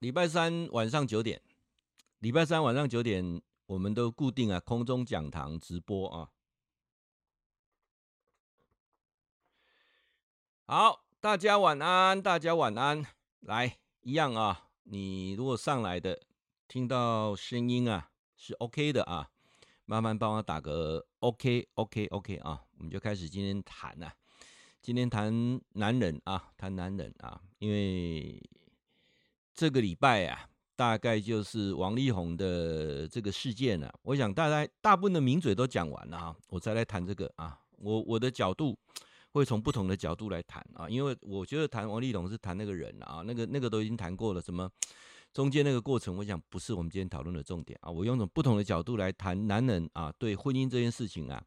礼拜三晚上九点，礼拜三晚上九点，我们都固定啊空中讲堂直播啊。好，大家晚安，大家晚安。来，一样啊，你如果上来的听到声音啊是 OK 的啊，麻烦帮我打个 OK，OK，OK 啊，我们就开始今天谈啊，今天谈男人啊，谈男人啊，因为。这个礼拜啊，大概就是王力宏的这个事件了啊。我想大概大部分的名嘴都讲完了啊，我再来谈这个啊。我我的角度会从不同的角度来谈啊，因为我觉得谈王力宏是谈那个人啊，那个那个都已经谈过了。什么中间那个过程，我想不是我们今天讨论的重点啊。我用种不同的角度来谈男人啊，对婚姻这件事情啊，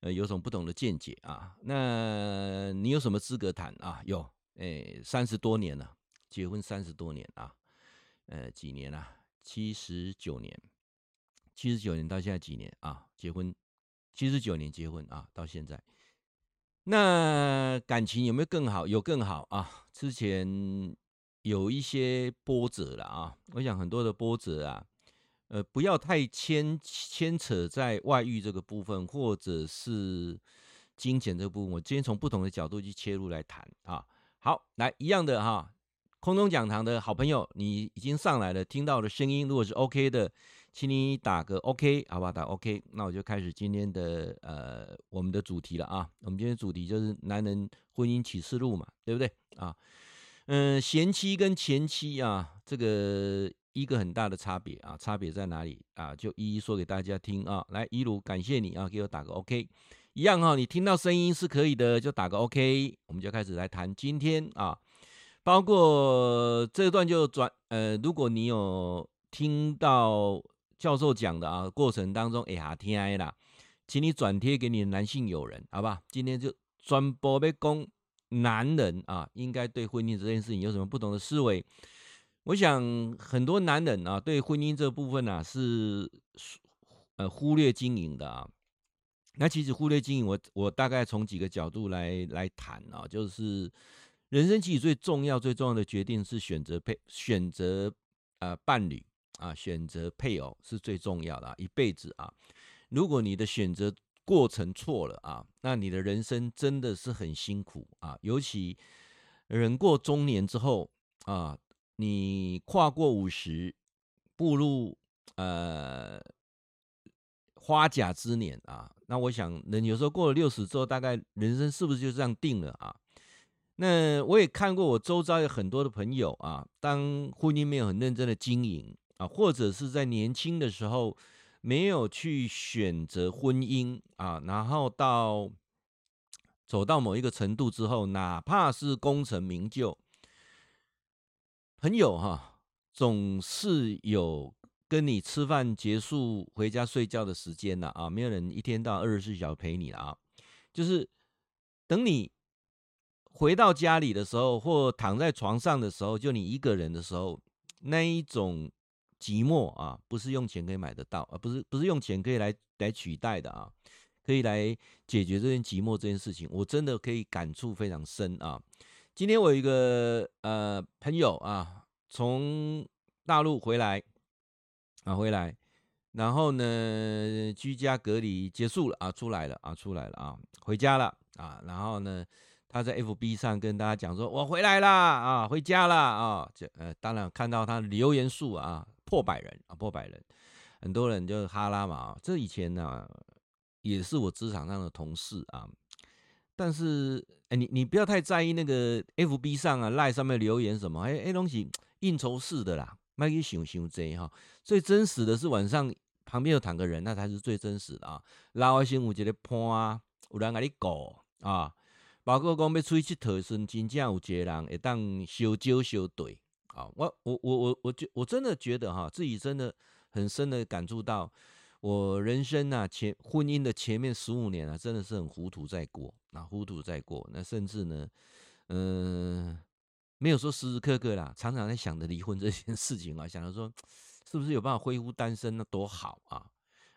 呃，有种不同的见解啊。那你有什么资格谈啊？有，哎，三十多年了。结婚三十多年啊，呃，几年啊？七十九年，七十九年到现在几年啊？结婚七十九年结婚啊，到现在，那感情有没有更好？有更好啊？之前有一些波折了啊，我想很多的波折啊，呃，不要太牵牵扯在外遇这个部分，或者是金钱这部分。我今天从不同的角度去切入来谈啊。好，来一样的哈。空中讲堂的好朋友，你已经上来了，听到的声音，如果是 OK 的，请你打个 OK，好不好？打 OK，那我就开始今天的呃我们的主题了啊。我们今天主题就是男人婚姻启示录嘛，对不对啊？嗯，贤妻跟前妻啊，这个一个很大的差别啊，差别在哪里啊？就一一说给大家听啊。来，一如感谢你啊，给我打个 OK，一样哈，你听到声音是可以的，就打个 OK，我们就开始来谈今天啊。包括这段就转呃，如果你有听到教授讲的啊，过程当中哎呀听爱啦，请你转贴给你的男性友人，好吧？今天就专播被攻男人啊，应该对婚姻这件事情有什么不同的思维？我想很多男人啊，对婚姻这部分啊是呃忽略经营的啊。那其实忽略经营我，我我大概从几个角度来来谈啊，就是。人生其实最重要、最重要的决定是选择配、选择呃伴侣啊，选择配偶是最重要的啊，一辈子啊。如果你的选择过程错了啊，那你的人生真的是很辛苦啊。尤其人过中年之后啊，你跨过五十，步入呃花甲之年啊，那我想人有时候过了六十之后，大概人生是不是就这样定了啊？那我也看过，我周遭有很多的朋友啊，当婚姻没有很认真的经营啊，或者是在年轻的时候没有去选择婚姻啊，然后到走到某一个程度之后，哪怕是功成名就，朋友哈，总是有跟你吃饭结束回家睡觉的时间了啊，没有人一天到二十四小时陪你了啊，就是等你。回到家里的时候，或躺在床上的时候，就你一个人的时候，那一种寂寞啊，不是用钱可以买得到，而不是不是用钱可以来来取代的啊，可以来解决这件寂寞这件事情，我真的可以感触非常深啊。今天我有一个呃朋友啊，从大陆回来啊，回来，然后呢，居家隔离结束了啊，出来了啊，出来了啊，回家了啊，然后呢。他在 FB 上跟大家讲说：“我回来啦，啊，回家啦，啊，这呃，当然看到他留言数啊破百人啊破百人，很多人就哈拉嘛。这以前呢、啊、也是我职场上的同事啊，但是哎，你你不要太在意那个 FB 上啊赖上面留言什么，哎哎东西应酬式的啦，卖给想想这哈。最真实的是晚上旁边有躺个人，那才是最真实的啊。老百姓有一个伴啊，有人给你顾啊。”包括讲要出去佚佗时，真正有一个人会当烧酒烧对啊！我我我我我觉我真的觉得哈，自己真的很深的感触到，我人生啊前婚姻的前面十五年啊，真的是很糊涂在过啊，糊涂在过。那甚至呢，嗯、没有说时时刻刻啦，常常在想着离婚这件事情啊，想着说是不是有办法恢复单身，那多好啊！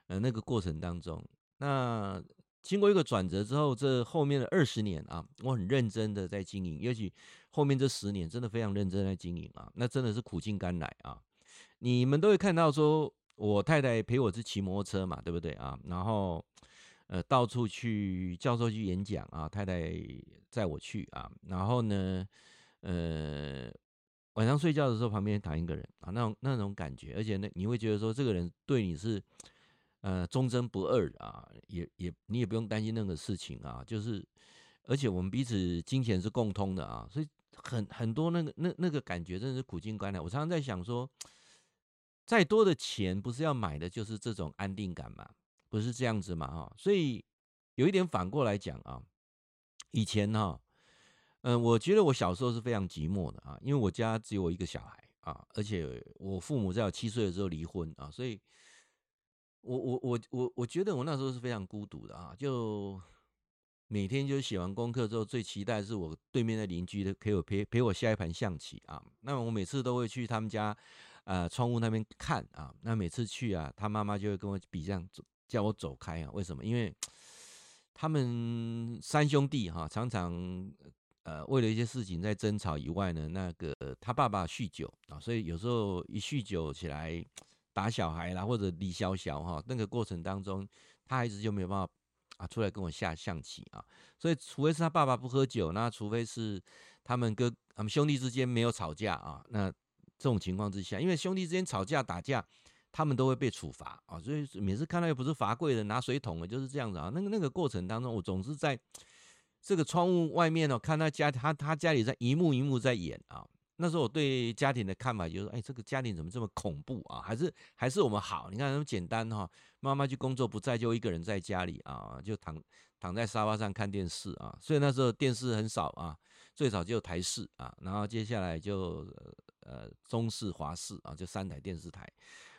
呃，那个过程当中，那。经过一个转折之后，这后面的二十年啊，我很认真的在经营，尤其后面这十年真的非常认真在经营啊，那真的是苦尽甘来啊。你们都会看到说，我太太陪我去骑摩托车嘛，对不对啊？然后呃，到处去教授去演讲啊，太太载我去啊，然后呢，呃，晚上睡觉的时候旁边躺一个人啊，那种那种感觉，而且那你会觉得说，这个人对你是呃忠贞不二啊，也也你也不用担心那个事情啊，就是而且我们彼此金钱是共通的啊，所以很很多那个那那个感觉真的是苦尽甘来。我常常在想说。再多的钱不是要买的，就是这种安定感嘛，不是这样子嘛，哈。所以有一点反过来讲啊，以前哈，嗯，我觉得我小时候是非常寂寞的啊，因为我家只有我一个小孩啊，而且我父母在我七岁的时候离婚啊，所以我我我我我觉得我那时候是非常孤独的啊，就每天就写完功课之后，最期待是我对面的邻居的陪我陪陪我下一盘象棋啊，那我每次都会去他们家。呃，窗户那边看啊，那每次去啊，他妈妈就会跟我比这样，叫我走开啊。为什么？因为他们三兄弟哈、常常呃为了一些事情在争吵以外呢，那个他爸爸酗酒啊，所以有时候一酗酒起来打小孩啦，或者李小小哈，那个过程当中，他孩子就没有办法啊出来跟我下象棋啊。所以，除非是他爸爸不喝酒，那除非是他们哥他们兄弟之间没有吵架啊，那。这种情况之下，因为兄弟之间吵架打架，他们都会被处罚啊，所以每次看到又不是罚跪的拿水桶的，就是这样子啊。那个那个过程当中，我总是在这个窗户外面哦，看他家他他家里在一幕一幕在演啊。那时候我对家庭的看法就是，哎，这个家庭怎么这么恐怖啊？还是还是我们好？你看那么简单哈，妈妈去工作不在，就一个人在家里啊，就躺躺在沙发上看电视啊。所以那时候电视很少啊，最早就台视啊，然后接下来就。呃，中视、华视啊，就三台电视台。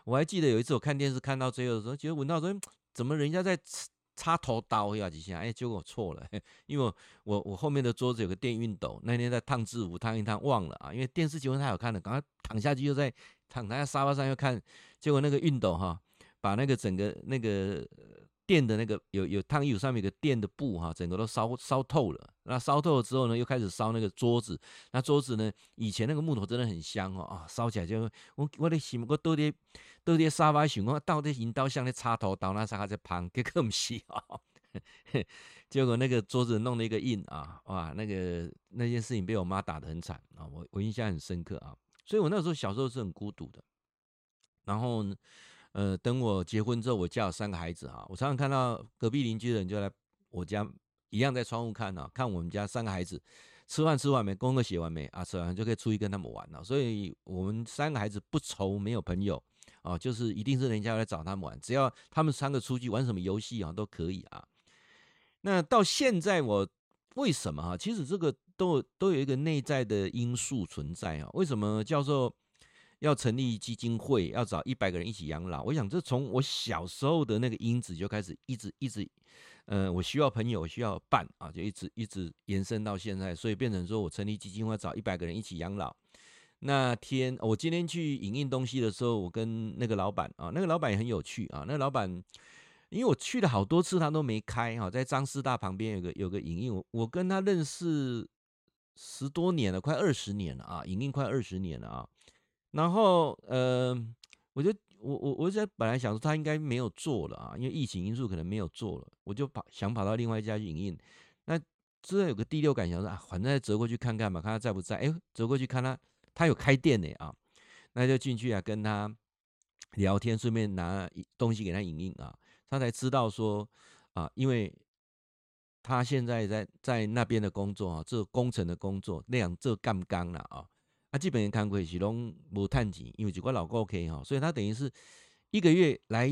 我还记得有一次我看电视看到最后的时候，觉得闻到说，怎么人家在插头刀呀几下？哎，结果我错了，因为我我我后面的桌子有个电熨斗，那天在烫制服，烫一烫忘了啊。因为电视节目太好看了，赶快躺下去又在躺在沙发上又看，结果那个熨斗哈，把那个整个那个。电的那个有有烫衣服上面有个电的布哈，整个都烧烧透了。那烧透了之后呢，又开始烧那个桌子。那桌子呢，以前那个木头真的很香哦啊，烧起来就我我的心我都在都在沙发上，我到底引刀像那插头刀那啥在旁，结果不是啊。结果那个桌子弄了一个印啊，哇，那个那件事情被我妈打得很惨啊，我我印象很深刻啊。所以我那时候小时候是很孤独的。然后呢。呃，等我结婚之后，我家有三个孩子哈，我常常看到隔壁邻居的人就来我家，一样在窗户看啊，看我们家三个孩子吃饭吃完没，功课写完没啊，吃完就可以出去跟他们玩了。所以我们三个孩子不愁没有朋友啊，就是一定是人家来找他们玩，只要他们三个出去玩什么游戏啊都可以啊。那到现在我为什么哈？其实这个都都有一个内在的因素存在啊。为什么教授？要成立基金会，要找一百个人一起养老。我想，这从我小时候的那个因子就开始，一直一直，呃，我需要朋友，需要伴啊，就一直一直延伸到现在，所以变成说我成立基金会，找一百个人一起养老。那天我今天去影印东西的时候，我跟那个老板啊，那个老板也很有趣啊。那个老板，因为我去了好多次，他都没开哈，在张师大旁边有个有个影印，我跟他认识十多年了，快二十年了啊，影印快二十年了啊。然后，呃，我就我我我在本来想说他应该没有做了啊，因为疫情因素可能没有做了，我就跑想跑到另外一家去影印。那这有个第六感，想说啊，反正再折过去看看嘛，看他在不在。哎，折过去看他，他有开店呢啊，那就进去啊跟他聊天，顺便拿东西给他影印啊。他才知道说啊，因为他现在在在那边的工作啊，这个工程的工作那样这干不干了啊。他基本上看过是拢无趁钱，因为这个老够 OK 哈，所以他等于是一个月来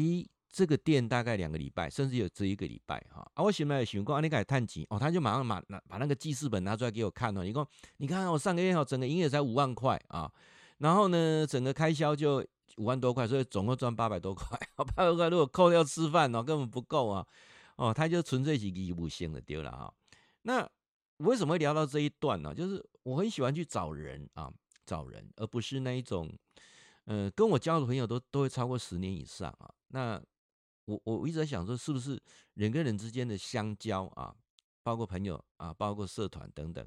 这个店大概两个礼拜，甚至有这一个礼拜哈。啊，我现在想讲，你该趁钱哦，他就马上把拿把那个记事本拿出来给我看哦。你讲，你看我上个月哈，整个营业才五万块啊，然后呢，整个开销就五万多块，所以总共赚八百多块。八百多块如果扣掉吃饭哦，根本不够啊。哦，他就纯粹是义务性的丢了哈。那为什么会聊到这一段呢？就是我很喜欢去找人啊。找人，而不是那一种，呃，跟我交的朋友都都会超过十年以上啊。那我我一直在想说，是不是人跟人之间的相交啊，包括朋友啊，包括社团等等，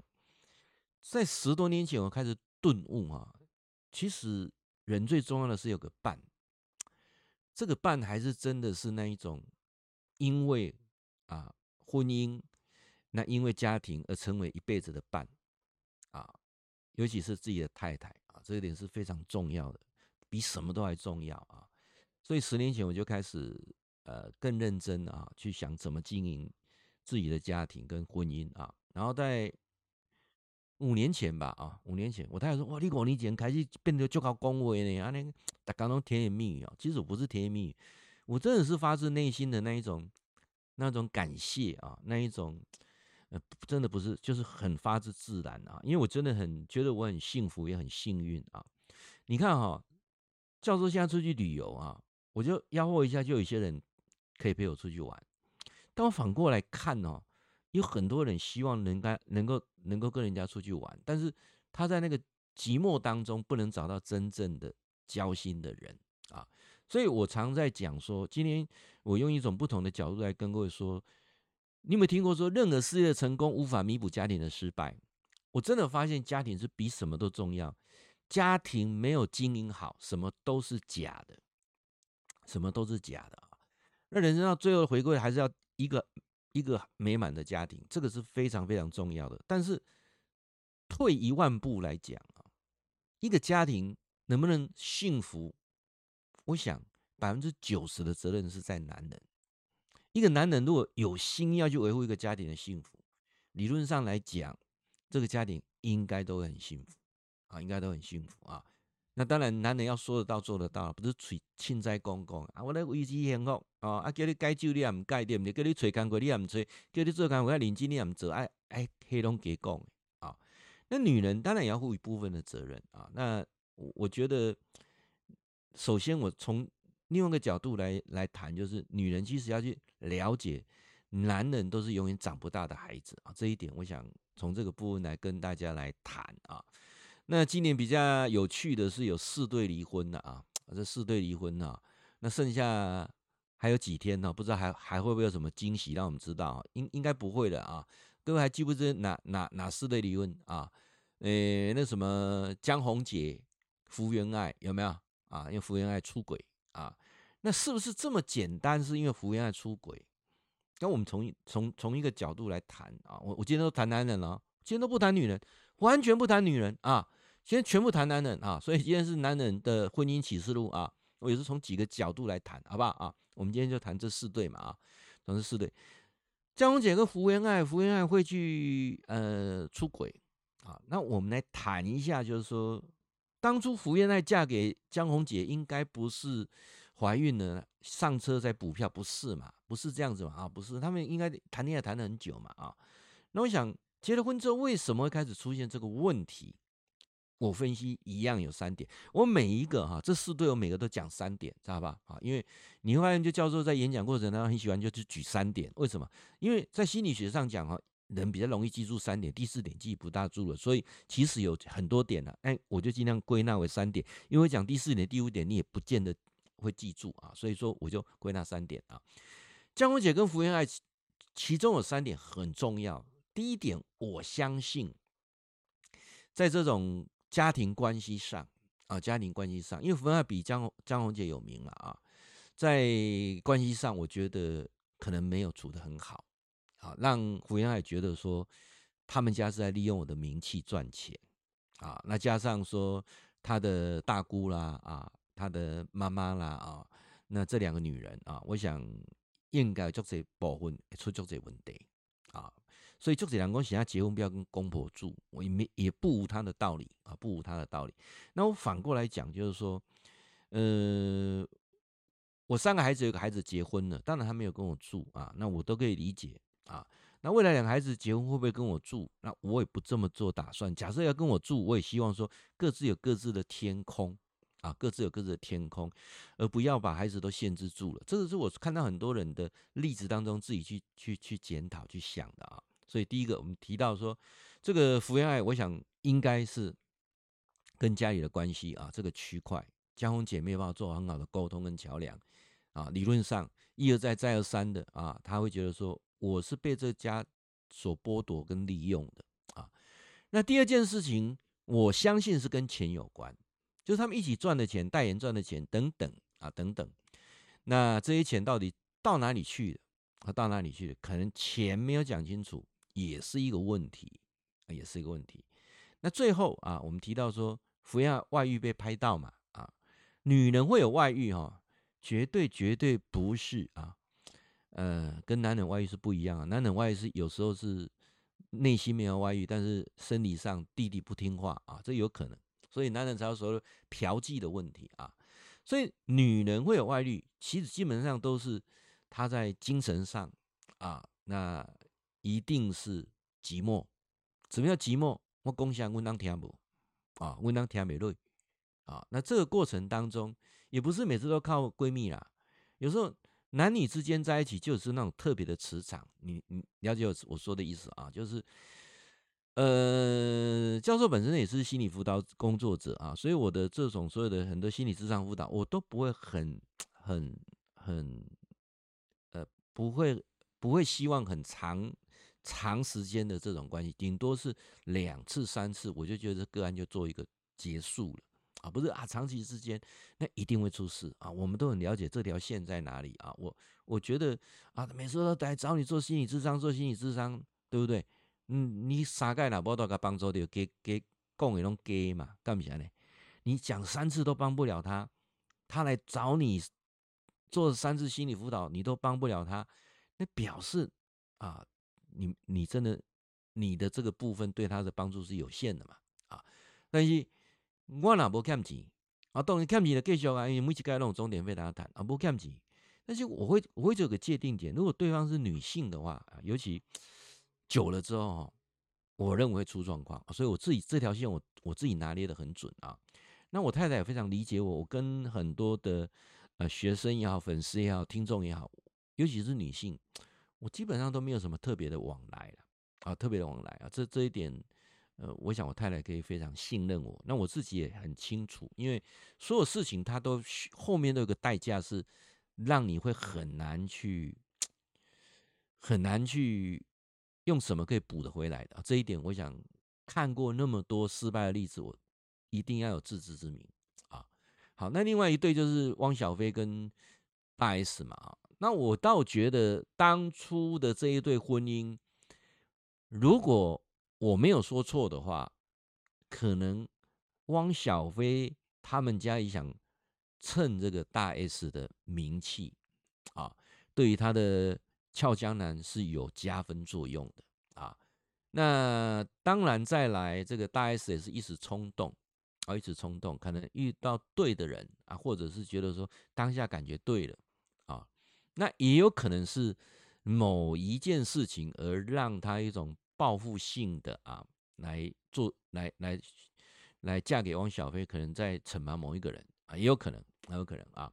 在十多年前我开始顿悟啊，其实人最重要的是有个伴，这个伴还是真的是那一种，因为啊婚姻，那因为家庭而成为一辈子的伴，尤其是自己的太太啊，这一点是非常重要的，比什么都还重要啊。所以十年前我就开始。呃，更认真啊，去想怎么经营自己的家庭跟婚姻啊。然后在五年前吧，啊，五年前，我太太说：“哇，你五年前开始变得就靠恭维呢，啊，那大家都甜言蜜语啊。”其实我不是甜言蜜语，我真的是发自内心的那一种那种感谢啊，那一种呃，真的不是，就是很发自自然啊。因为我真的很觉得我很幸福，也很幸运啊。你看哈，教授现在出去旅游啊，我就吆喝一下，就有些人。可以陪我出去玩，但我反过来看哦，有很多人希望能够能够能够跟人家出去玩，但是他在那个寂寞当中不能找到真正的交心的人啊，所以我常在讲说，今天我用一种不同的角度来跟各位说，你有没有听过说，任何事业的成功无法弥补家庭的失败？我真的发现家庭是比什么都重要，家庭没有经营好，什么都是假的，什么都是假的啊。那人生到最后的回归还是要一个一个美满的家庭，这个是非常非常重要的。但是退一万步来讲啊，一个家庭能不能幸福，我想百分之九十的责任是在男人。一个男人如果有心要去维护一个家庭的幸福，理论上来讲，这个家庭应该都很幸福啊，应该都很幸福啊。那当然，男人要说得到做得到，不是嘴凊彩讲讲啊！我来维持幸福哦，啊叫你戒酒你也唔戒，对不对？叫你找工作你也唔找，叫你做工作要认真你也唔做，哎哎，黑龙给讲啊！那女人当然也要负一部分的责任啊。那我我觉得，首先我从另外一个角度来来谈，就是女人其实要去了解，男人都是永远长不大的孩子啊。这一点，我想从这个部分来跟大家来谈啊。那今年比较有趣的是有四对离婚的啊，这四对离婚啊，那剩下还有几天呢？不知道还还会不会有什么惊喜让我们知道？应应该不会的啊。各位还记不记得哪哪哪四对离婚啊？诶，那什么江宏杰、福原爱有没有啊？因为福原爱出轨啊，那是不是这么简单？是因为福原爱出轨？那我们从从从一个角度来谈啊，我我今天都谈男人了，今天都不谈女人，完全不谈女人啊。今天全部谈男人啊，所以今天是男人的婚姻启示录啊，我也是从几个角度来谈，好不好啊？我们今天就谈这四对嘛啊，总是四对。江宏杰跟福原爱，福原爱会去呃出轨啊，那我们来谈一下，就是说当初福原爱嫁给江宏杰，应该不是怀孕了上车再补票，不是嘛？不是这样子嘛？啊，不是，他们应该谈恋爱谈了很久嘛啊。那我想结了婚之后，为什么会开始出现这个问题？我分析一样有三点，我每一个哈，这四对我每个都讲三点，知道吧？啊，因为你会发现，就教授在演讲过程当中很喜欢就去举三点，为什么？因为在心理学上讲哈，人比较容易记住三点，第四点记不大住了，所以其实有很多点呢，哎，我就尽量归纳为三点，因为讲第四点、第五点你也不见得会记住啊，所以说我就归纳三点啊。江宏杰跟福原爱，其中有三点很重要。第一点，我相信在这种。家庭关系上啊，家庭关系上，因为福原爱比江江宏杰有名了啊，在关系上，我觉得可能没有处得很好，啊，让福原爱觉得说他们家是在利用我的名气赚钱啊，那加上说他的大姑啦啊，他的妈妈啦啊，那这两个女人啊，我想应该就这部分出就这问题啊。所以，就这两公想要结婚，不要跟公婆住，我也没也不无他的道理啊，不无他的道理。那我反过来讲，就是说，呃，我三个孩子有个孩子结婚了，当然他没有跟我住啊，那我都可以理解啊。那未来两个孩子结婚会不会跟我住？那我也不这么做打算。假设要跟我住，我也希望说各自有各自的天空啊，各自有各自的天空，而不要把孩子都限制住了。这个是我看到很多人的例子当中自己去去去检讨去想的啊。所以第一个，我们提到说，这个福原爱，我想应该是跟家里的关系啊，这个区块，江宏杰没有办法做很好的沟通跟桥梁啊，理论上一而再再而三的啊，他会觉得说我是被这家所剥夺跟利用的啊。那第二件事情，我相信是跟钱有关，就是他们一起赚的钱，代言赚的钱等等啊等等。那这些钱到底到哪里去了？啊，到哪里去了？可能钱没有讲清楚，也是一个问题，也是一个问题。那最后啊，我们提到说，福亚外遇被拍到嘛，啊，女人会有外遇哈，绝对绝对不是啊，呃，跟男人外遇是不一样啊。男人外遇是有时候是内心没有外遇，但是生理上弟弟不听话啊，这有可能，所以男人才有说嫖妓的问题啊。所以女人会有外遇，其实基本上都是她在精神上啊，那一定是寂寞。什么叫寂寞？我讲下，我当听不啊，我当听不落啊。那这个过程当中，也不是每次都靠闺蜜啦，有时候男女之间在一起就是那种特别的磁场。你你了解我我说的意思啊？就是。呃，教授本身也是心理辅导工作者啊，所以我的这种所有的很多心理智商辅导，我都不会很、很、很，呃，不会不会希望很长长时间的这种关系，顶多是两次三次，我就觉得个案就做一个结束了啊，不是啊，长期之间那一定会出事啊，我们都很了解这条线在哪里啊，我我觉得啊，每次都来找你做心理咨商，做心理咨商，对不对？嗯，你啥盖哪波都给帮助的，给给讲的拢假嘛？干不起来呢？你讲三次都帮不了他，他来找你做三次心理辅导，你都帮不了他，那表示啊，你你真的你的这个部分对他的帮助是有限的嘛？啊，但是我哪不欠钱啊？当然欠钱的继续啊，因为每次该那种钟点费大家谈啊，不欠钱。但是我会我会有个界定点，如果对方是女性的话，啊、尤其。久了之后，我认为会出状况，所以我自己这条线我我自己拿捏的很准啊。那我太太也非常理解我，我跟很多的呃学生也好、粉丝也好、听众也好，尤其是女性，我基本上都没有什么特别的往来了啊，特别的往来啊。这这一点，呃，我想我太太可以非常信任我。那我自己也很清楚，因为所有事情它都后面都有个代价，是让你会很难去很难去。用什么可以补得回来的？这一点，我想看过那么多失败的例子，我一定要有自知之明啊。好，那另外一对就是汪小菲跟大 S 嘛。那我倒觉得当初的这一对婚姻，如果我没有说错的话，可能汪小菲他们家也想趁这个大 S 的名气啊，对于他的。俏江南是有加分作用的啊，那当然再来这个大 S 也是一时冲动啊，一时冲动，可能遇到对的人啊，或者是觉得说当下感觉对了啊，那也有可能是某一件事情而让他一种报复性的啊来做，来来来嫁给汪小菲，可能在惩罚某一个人啊，也有可能，很有可能啊，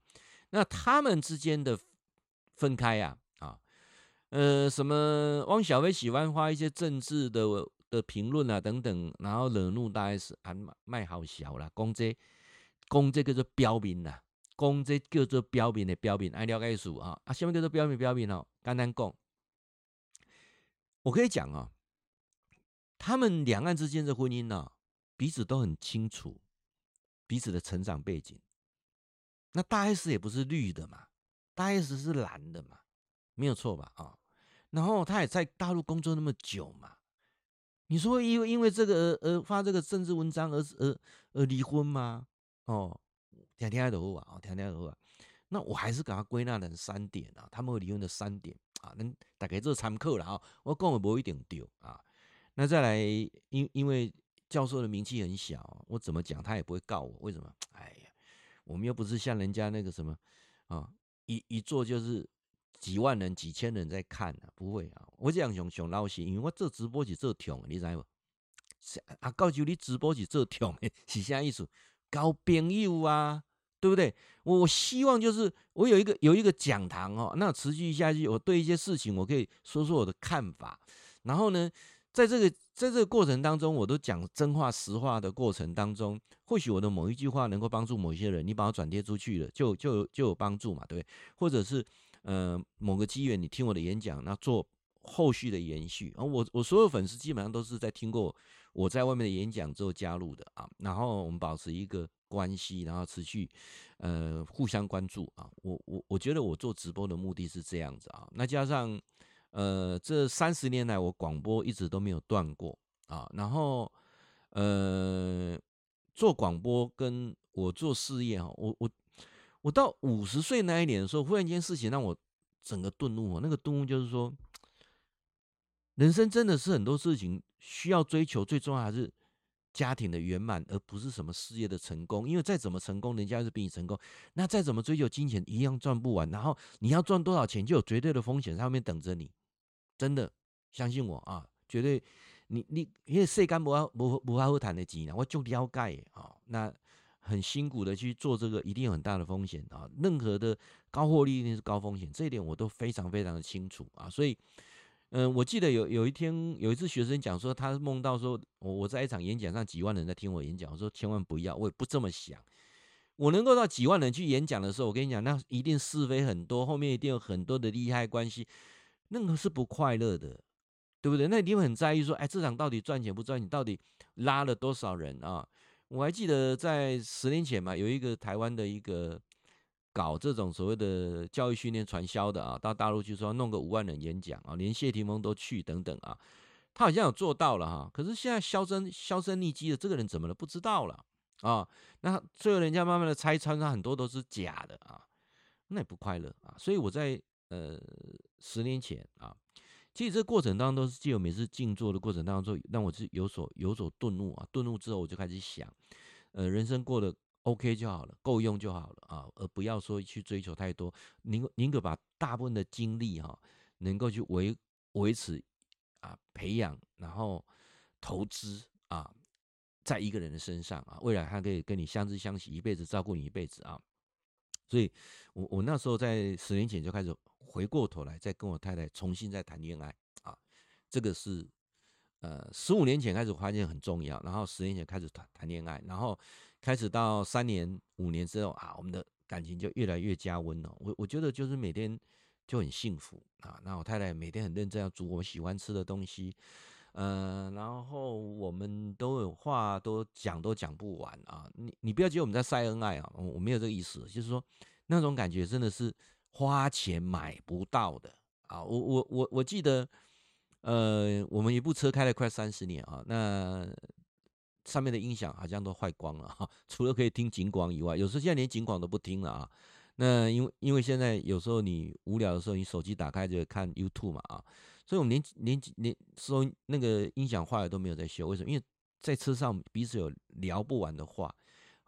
那他们之间的分开啊啊。呃，什么？汪小菲喜欢发一些政治的的评论啊，等等，然后惹怒大 S，还卖好小啦，讲这讲这叫做标兵啦，讲这叫做标兵的标兵，爱了解数啊啊，什么叫做标兵标兵哦？简单讲，我可以讲啊，他们两岸之间的婚姻呢、彼此都很清楚彼此的成长背景。那大 S 也不是绿的嘛，大 S 是蓝的嘛，没有错吧？啊。然后他也在大陆工作那么久嘛，你说因为因为这个而而发这个政治文章而而而离婚吗？哦，天天都好啊，天天都好啊。那我还是给他归纳成三点啊，他们会离婚的三点啊，能大概做参考了啊。我讲的不一定对啊。那再来，因因为教授的名气很小，我怎么讲他也不会告我，为什么？哎呀，我们又不是像人家那个什么啊，一一做就是。几万人、几千人在看啊，不会啊！我这样想想老实，因为我做直播是做痛，你知道不？啊，告诉你直播是做痛，是啥意思？交朋友啊，对不对？我希望就是我有一个有一个讲堂哦，那持续下去，我对一些事情我可以说说我的看法。然后呢，在这个在这个过程当中，我都讲真话实话的过程当中，或许我的某一句话能够帮助某些人，你把它转贴出去了，就就就有帮助嘛，对不对？或者是呃某个机缘，你听我的演讲，那做后续的延续。而我我所有粉丝基本上都是在听过我在外面的演讲之后加入的啊，然后我们保持一个关系，然后持续呃互相关注啊。我我我觉得我做直播的目的是这样子啊，那加上。呃，这三十年来，我广播一直都没有断过啊。然后，呃，做广播跟我做事业哈，我我我到五十岁那一年的时候，忽然间事情让我整个顿悟。那个顿悟就是说，人生真的是很多事情需要追求，最重要还是家庭的圆满，而不是什么事业的成功。因为再怎么成功，人家是比你成功。那再怎么追求金钱，一样赚不完。然后你要赚多少钱，就有绝对的风险在后面等着你。真的相信我啊，绝对你你因为世间无法无无法好谈的钱，我就了解啊。那很辛苦的去做这个，一定有很大的风险啊。任何的高获利一定是高风险，这一点我都非常非常的清楚啊。所以，嗯、我记得有有一天有一次学生讲说，他梦到说我我在一场演讲上几万人在听我演讲，我说千万不要，我也不这么想。我能够到几万人去演讲的时候，我跟你讲，那一定是非很多，后面一定有很多的利害关系。那个是不快乐的，对不对？那一定会很在意说，哎，这场到底赚钱不赚钱？到底拉了多少人啊？我还记得在十年前嘛，有一个台湾的一个搞这种所谓的教育训练传销的啊，到大陆去说弄个五万人演讲啊，连谢霆锋都去等等啊，他好像有做到了哈。可是现在销声销声匿迹的这个人怎么了？不知道了啊。那最后人家慢慢的拆穿，他很多都是假的啊，那也不快乐啊。所以我在。呃，十年前啊，其实这过程当中都是借由每次静坐的过程当中，让我是有所有所顿悟啊。顿悟之后，我就开始想，呃，人生过得 OK 就好了，够用就好了啊，而不要说去追求太多。宁宁可把大部分的精力哈，能够去维维持啊，培养，然后投资啊，在一个人的身上啊，未来他可以跟你相知相惜一辈子，照顾你一辈子啊。所以我我那时候在十年前就开始。回过头来，再跟我太太重新再谈恋爱啊，这个是呃十五年前开始发现很重要，然后十年前开始谈谈恋爱，然后开始到三年五年之后啊，我们的感情就越来越加温了。我我觉得就是每天就很幸福啊，那我太太每天很认真要煮我喜欢吃的东西，呃，然后我们都有话都讲都讲不完啊。你你不要觉得我们在晒恩爱啊，我没有这个意思，就是说那种感觉真的是。花钱买不到的啊！我我我我记得，呃，我们一部车开了快三十年啊，那上面的音响好像都坏光了哈，除了可以听警广以外，有时候现在连警广都不听了啊。那因为因为现在有时候你无聊的时候，你手机打开就看 YouTube 嘛啊，所以我们连连连说那个音响坏了都没有在修，为什么？因为在车上彼此有聊不完的话。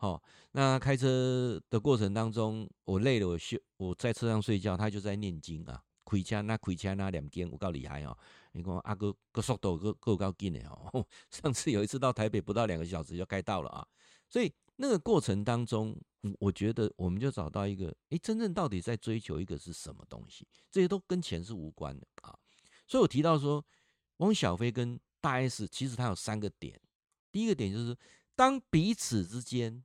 好，那开车的过程当中，我累了，我休，我在车上睡觉，他就在念经啊，开车那开车那两间，我告厉害哦。你看阿哥个速度够够高劲的哦。上次有一次到台北不到两个小时就开到了啊，所以那个过程当中，我觉得我们就找到一个，诶，真正到底在追求一个是什么东西？这些都跟钱是无关的啊。所以我提到说，汪小菲跟大 S 其实他有三个点，第一个点就是当彼此之间。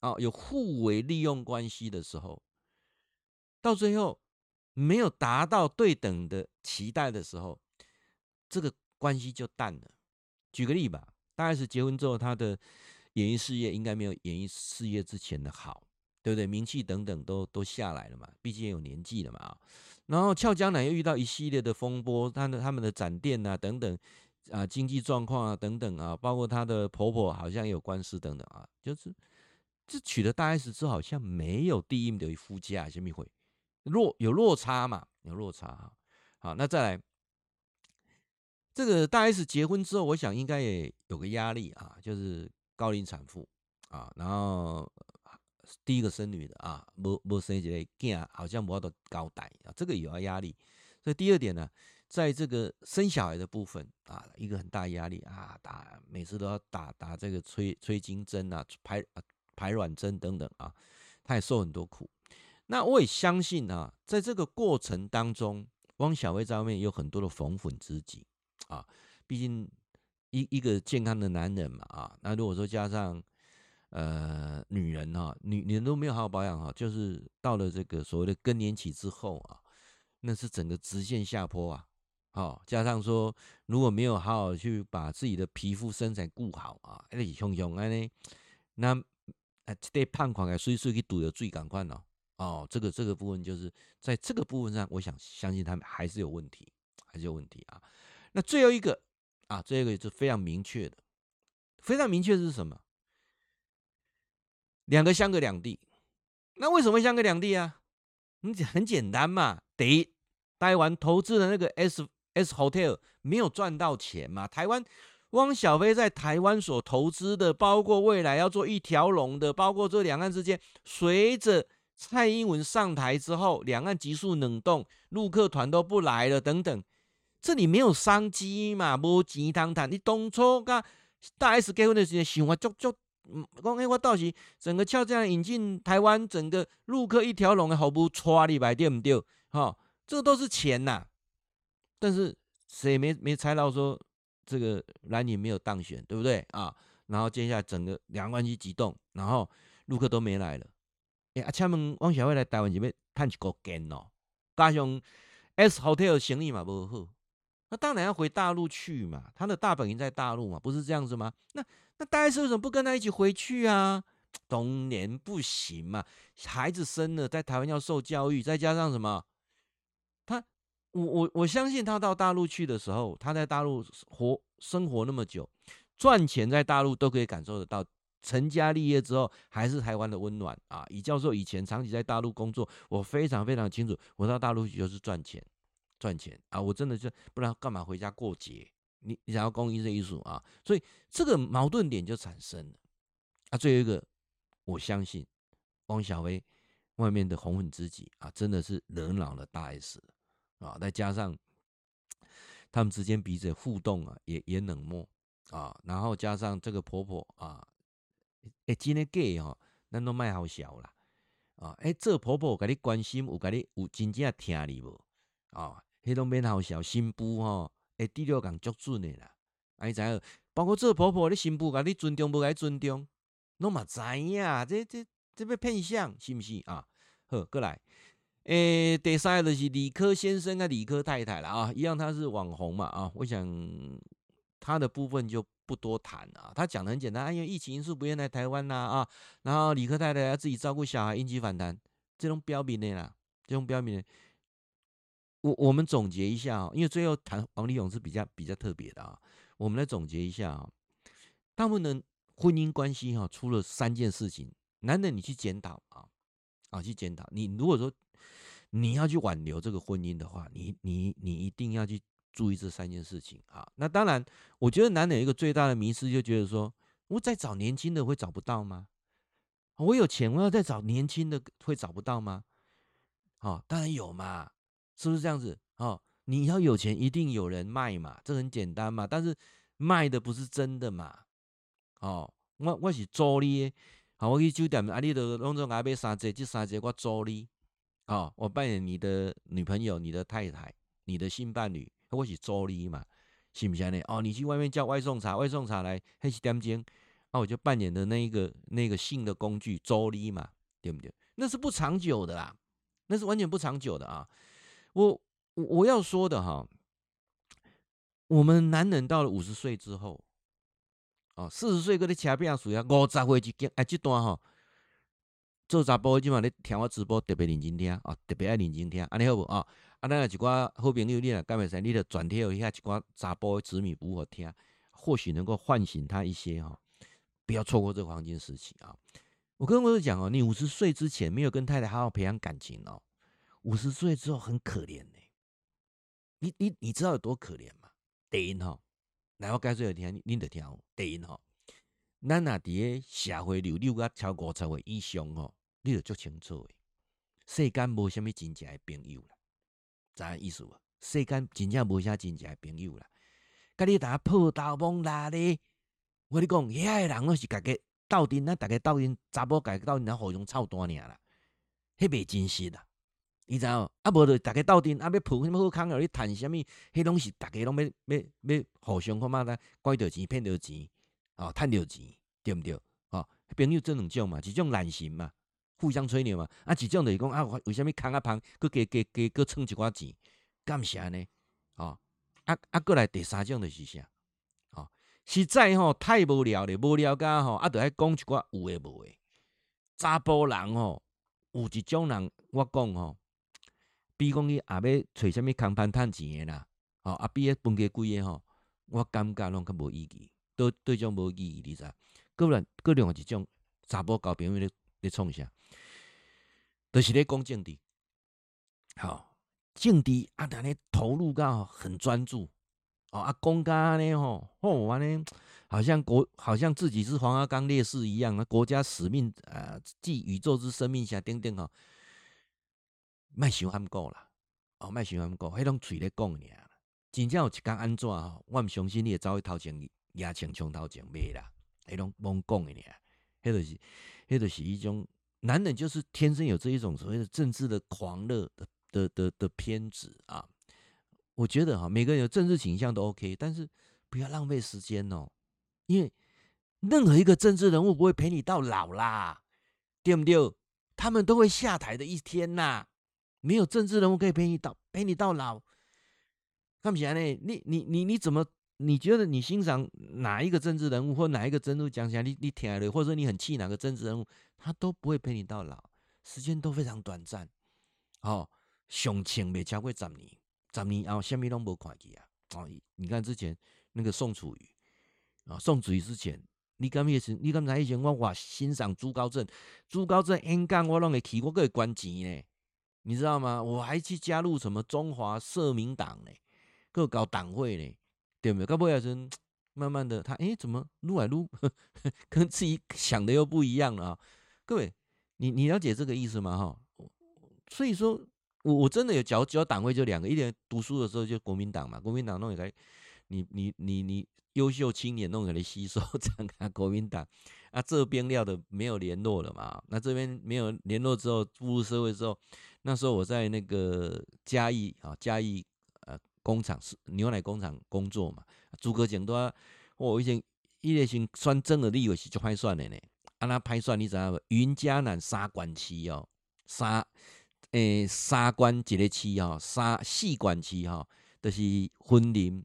啊，有互为利用关系的时候，到最后没有达到对等的期待的时候，这个关系就淡了。举个例吧，大 S 结婚之后，他的演艺事业应该没有演艺事业之前的好，对不对？名气等等都都下来了嘛，毕竟有年纪了嘛啊。然后俏江南又遇到一系列的风波，他的他们的展店啊等等啊，经济状况啊等等啊，包括他的婆婆好像也有官司等等啊，就是。这娶了大 S 之后，好像没有第一名的夫家，什么会落有落差嘛？有落差哈。好，那再来，这个大 S 结婚之后，我想应该也有个压力啊，就是高龄产妇啊，然后第一个生女的啊，没没生几个囝，好像没得高代啊，这个也要压力。所以第二点呢，在这个生小孩的部分啊，一个很大压力啊，打每次都要打打这个催催经针啊，排啊。排卵针等等啊，他也受很多苦。那我也相信啊，在这个过程当中，汪小菲在外面有很多的缝粉知己啊，毕竟一一个健康的男人嘛啊，那如果说加上呃女人哈，女女人都没有好好保养哈，就是到了这个所谓的更年期之后啊，那是整个直线下坡啊。好，加上说如果没有好好去把自己的皮肤身材顾好啊，哎，熊熊哎呢，那哎这对胖款哎，所以说去堵的最赶快了。哦，这个这个部分就是在这个部分上，我想相信他们还是有问题，还是有问题啊。那最后一个啊，最后一个是非常明确的，非常明确的是什么？两个相隔两地。那为什么相隔两地啊？你很简单嘛。第一，台湾投资的那个 S S Hotel 没有赚到钱嘛。台湾汪小菲在台湾所投资的，包括未来要做一条龙的，包括这两岸之间，随着蔡英文上台之后，两岸急速冷冻，陆客团都不来了，等等，这里没有商机嘛？无钱通谈。你当初跟大 S 结婚的时候，想法足足，嗯，讲哎，我到时整个俏这样引进台湾，整个陆客一条龙的服务，错你白对不对？哈、哦，这都是钱呐。但是谁没没猜到说这个蓝营没有当选，对不对啊？然后接下来整个两岸关系急冻，然后陆客都没来了。哎，啊，请问汪小菲来台湾是要赚一个根哦？加上 S Hotel 生意嘛不好，那当然要回大陆去嘛。他的大本营在大陆嘛，不是这样子吗？那那大 S 为什么不跟他一起回去啊？当年不行嘛，孩子生了在台湾要受教育，再加上什么？我我我相信他到大陆去的时候，他在大陆活生活那么久，赚钱在大陆都可以感受得到。成家立业之后，还是台湾的温暖啊！李教授以前长期在大陆工作，我非常非常清楚。我到大陆去就是赚钱，赚钱啊！我真的就不然干嘛回家过节？你你想要公益这一术啊？所以这个矛盾点就产生了啊！最后一个，我相信汪小菲外面的红粉知己啊，真的是惹恼了大 S 啊！再加上他们之间彼此互动啊，也也冷漠啊，然后加上这个婆婆啊。哎，真的假吼，咱都卖好笑啦。啊，哎，这婆婆有给你关心，有给你有真正听你无？啊，迄拢免好笑，新妇吼，哎，第六感足准的啦。哎，知影，包括这婆婆，你新妇给你尊重，不给你尊重，拢嘛知影，这这这要骗相，是不是啊？好，过来，诶，第三个是理科先生跟理科太太了啊，一样他是网红嘛啊，我想他的部分就。不多谈啊，他讲的很简单，因为疫情因素不愿来台湾呐啊，然后理科太太要自己照顾小孩，应激反弹，这种标明的啦，这种标明的，我我们总结一下啊，因为最后谈王力宏是比较比较特别的啊，我们来总结一下啊，大部分的婚姻关系哈，出了三件事情，男的你去检讨啊啊去检讨，你如果说你要去挽留这个婚姻的话，你你你一定要去。注意这三件事情啊！那当然，我觉得男人有一个最大的迷思，就觉得说，我再找年轻的会找不到吗？我有钱，我要再找年轻的会找不到吗？哦，当然有嘛，是不是这样子？哦，你要有钱，一定有人卖嘛，这很简单嘛。但是卖的不是真的嘛？哦，我我是租你的，好，我去酒店，啊，你都弄做阿买三只，这三只我租你，哦，我扮演你的女朋友、你的太太、你的性伴侣。我是助理嘛，是不是呢？哦，你去外面叫外送茶，外送茶来，还是点睛？那我就扮演的那一个那个性的工具助理嘛，对不对？那是不长久的啦，那是完全不长久的啊！我我要说的哈，我们男人到了五十岁之后，哦，四十岁搁咧车边数呀，五十岁就经哎，这段哈，做查甫今晚咧听我直播特别认真听啊，特别爱认真听，安尼好不啊？啊，咱有一寡好朋友，你若干袂使，你著转贴一下一寡查甫子女不好听，或许能够唤醒他一些哈，不要错过这个黄金时期啊！我跟我讲哦，你五十岁之前没有跟太太好好培养感情哦，五十岁之后很可怜呢。你你你知道有多可怜吗？第一哈，来我解说来听，你你得听。第一哈，咱若伫个社会流流啊超过五十岁以上哦，你着足清楚诶，世间无虾米真正诶朋友啦。啥意思无？世间真正无啥真正的朋友啦，甲你打破头摸拉咧。我你讲，遐诶人拢是家己斗阵，那大家斗阵查某家己斗阵，互相臭单尔啦，迄袂真实啦。你知道？啊，无就大家斗阵，啊，要铺什么好康，要谈什么，迄拢是大家拢要要要互相看嘛的，拐着钱骗着钱，哦，赚着钱，对不对？哦，朋友这两种嘛，一种懒型嘛，互相吹牛嘛，啊，一种就是讲啊，为什么康啊芳，佮加加加佮蹭一寡钱，干啥呢？哦，啊啊，过来第三种就是啥？哦，实在吼太无聊咧，无聊甲吼，啊，着爱讲一寡有诶无诶。查甫人吼，有一种人，我讲吼，比讲伊也要找啥物空盘趁钱诶啦，吼啊，比迄分家贵诶吼，我感觉拢较无意义，对对种无意义，你知？个人个另外一种查甫交朋友咧咧创啥，就是咧讲政治，好政治啊，安尼投入到很专注，哦啊，讲甲安尼吼，吼安尼。好像国好像自己是黄阿刚烈士一样啊，国家使命啊，寄宇宙之生命下，等等吼，卖想喊够啦，哦，卖想喊够，迄种嘴咧讲尔，真正有一工安怎吼，我毋相信你会走去头前压枪冲头前袂啦，迄种罔讲诶尔，迄着是，迄著是一种男人就是天生有这一种所谓的政治的狂热的的的的偏执啊，我觉得哈，每个人有政治倾向都 OK，但是不要浪费时间哦。因为任何一个政治人物不会陪你到老啦，对不对？他们都会下台的一天呐。没有政治人物可以陪你到陪你到老。看不起来呢？你你你你怎么？你觉得你欣赏哪一个政治人物或哪一个政治讲起来，你你挺爱的，或者说你很气哪个政治人物，他都不会陪你到老，时间都非常短暂。哦，上清没超过十年，十年后什么都没看见啊！哦，你看之前那个宋楚瑜。啊，宋楚瑜之前，你刚也是？你刚才以前我我欣赏朱高正，朱高正演讲我拢会去，我个会关钱呢，你知道吗？我还去加入什么中华社民党呢？各搞党会呢？对不对？搞不了是慢慢的，他哎、怎么撸来撸，跟自己想的又不一样了啊？各位，你你了解这个意思吗？哈，所以说我我真的有交交党会就两个，一点读书的时候就国民党嘛，国民党弄起来，你你你你。优秀青年弄给你吸收，这样看国民党啊，这边料的没有联络了嘛？那这边没有联络之后，步入社会之后，那时候我在那个嘉义啊，嘉义工厂是牛奶工厂工作嘛。诸葛讲都我以前一类型算正的立委是就拍算的呢，啊那拍算你知道吗？云嘉南三管区哦，三诶三管一个区哦，三四管区哈，都、就是分林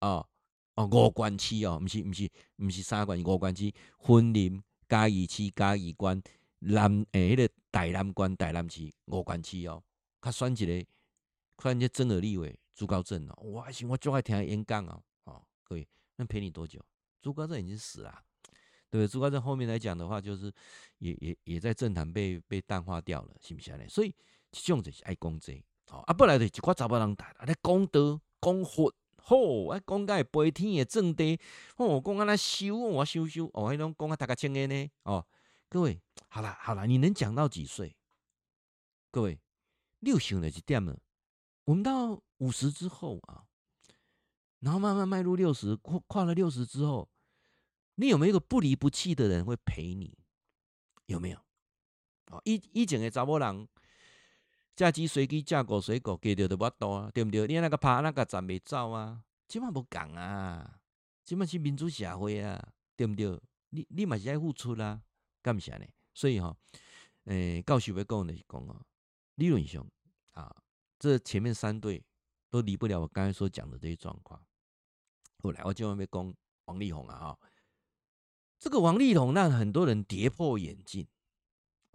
哦。哦，五关区哦，毋是毋是毋是三关，五关区，分林嘉义市嘉义关南诶，迄、个台南关台南市五关区哦，较选一个，突然间真的立委朱高正哦，我还行，我就爱听他演讲哦，哦，各位，那陪你多久？朱高正已经死了，对不对？朱高正后面来讲的话，就是也也也在政坛被被淡化掉了，是不是呢？所以这种就是爱讲这个，哦，啊，本来就一寡查某人大，啊，咧讲德讲佛。吼，啊，讲甲会飞天的正地，吼，讲安那修，我修修，哦，迄种讲啊，大家听的呢，哦，各位，好啦，好啦，你能讲到几岁？各位，六想了一点了，我们到五十之后啊，然后慢慢迈入六十，跨跨了六十之后，你有没有一个不离不弃的人会陪你？有没有？哦，以以前的查某人。嫁鸡随鸡，嫁狗随狗，给着都不多啊，对不对？你那个怕那个站袂走啊，即嘛无讲啊，即嘛是民主社会啊，对不对？你你嘛是爱付出啦，干啥呢？所以哈，诶，教授要讲的是讲哦，理论上啊，这前面三对都离不了我刚才所讲的这些状况。后来我就要讲王力宏啊，哈，这个王力宏让很多人跌破眼镜，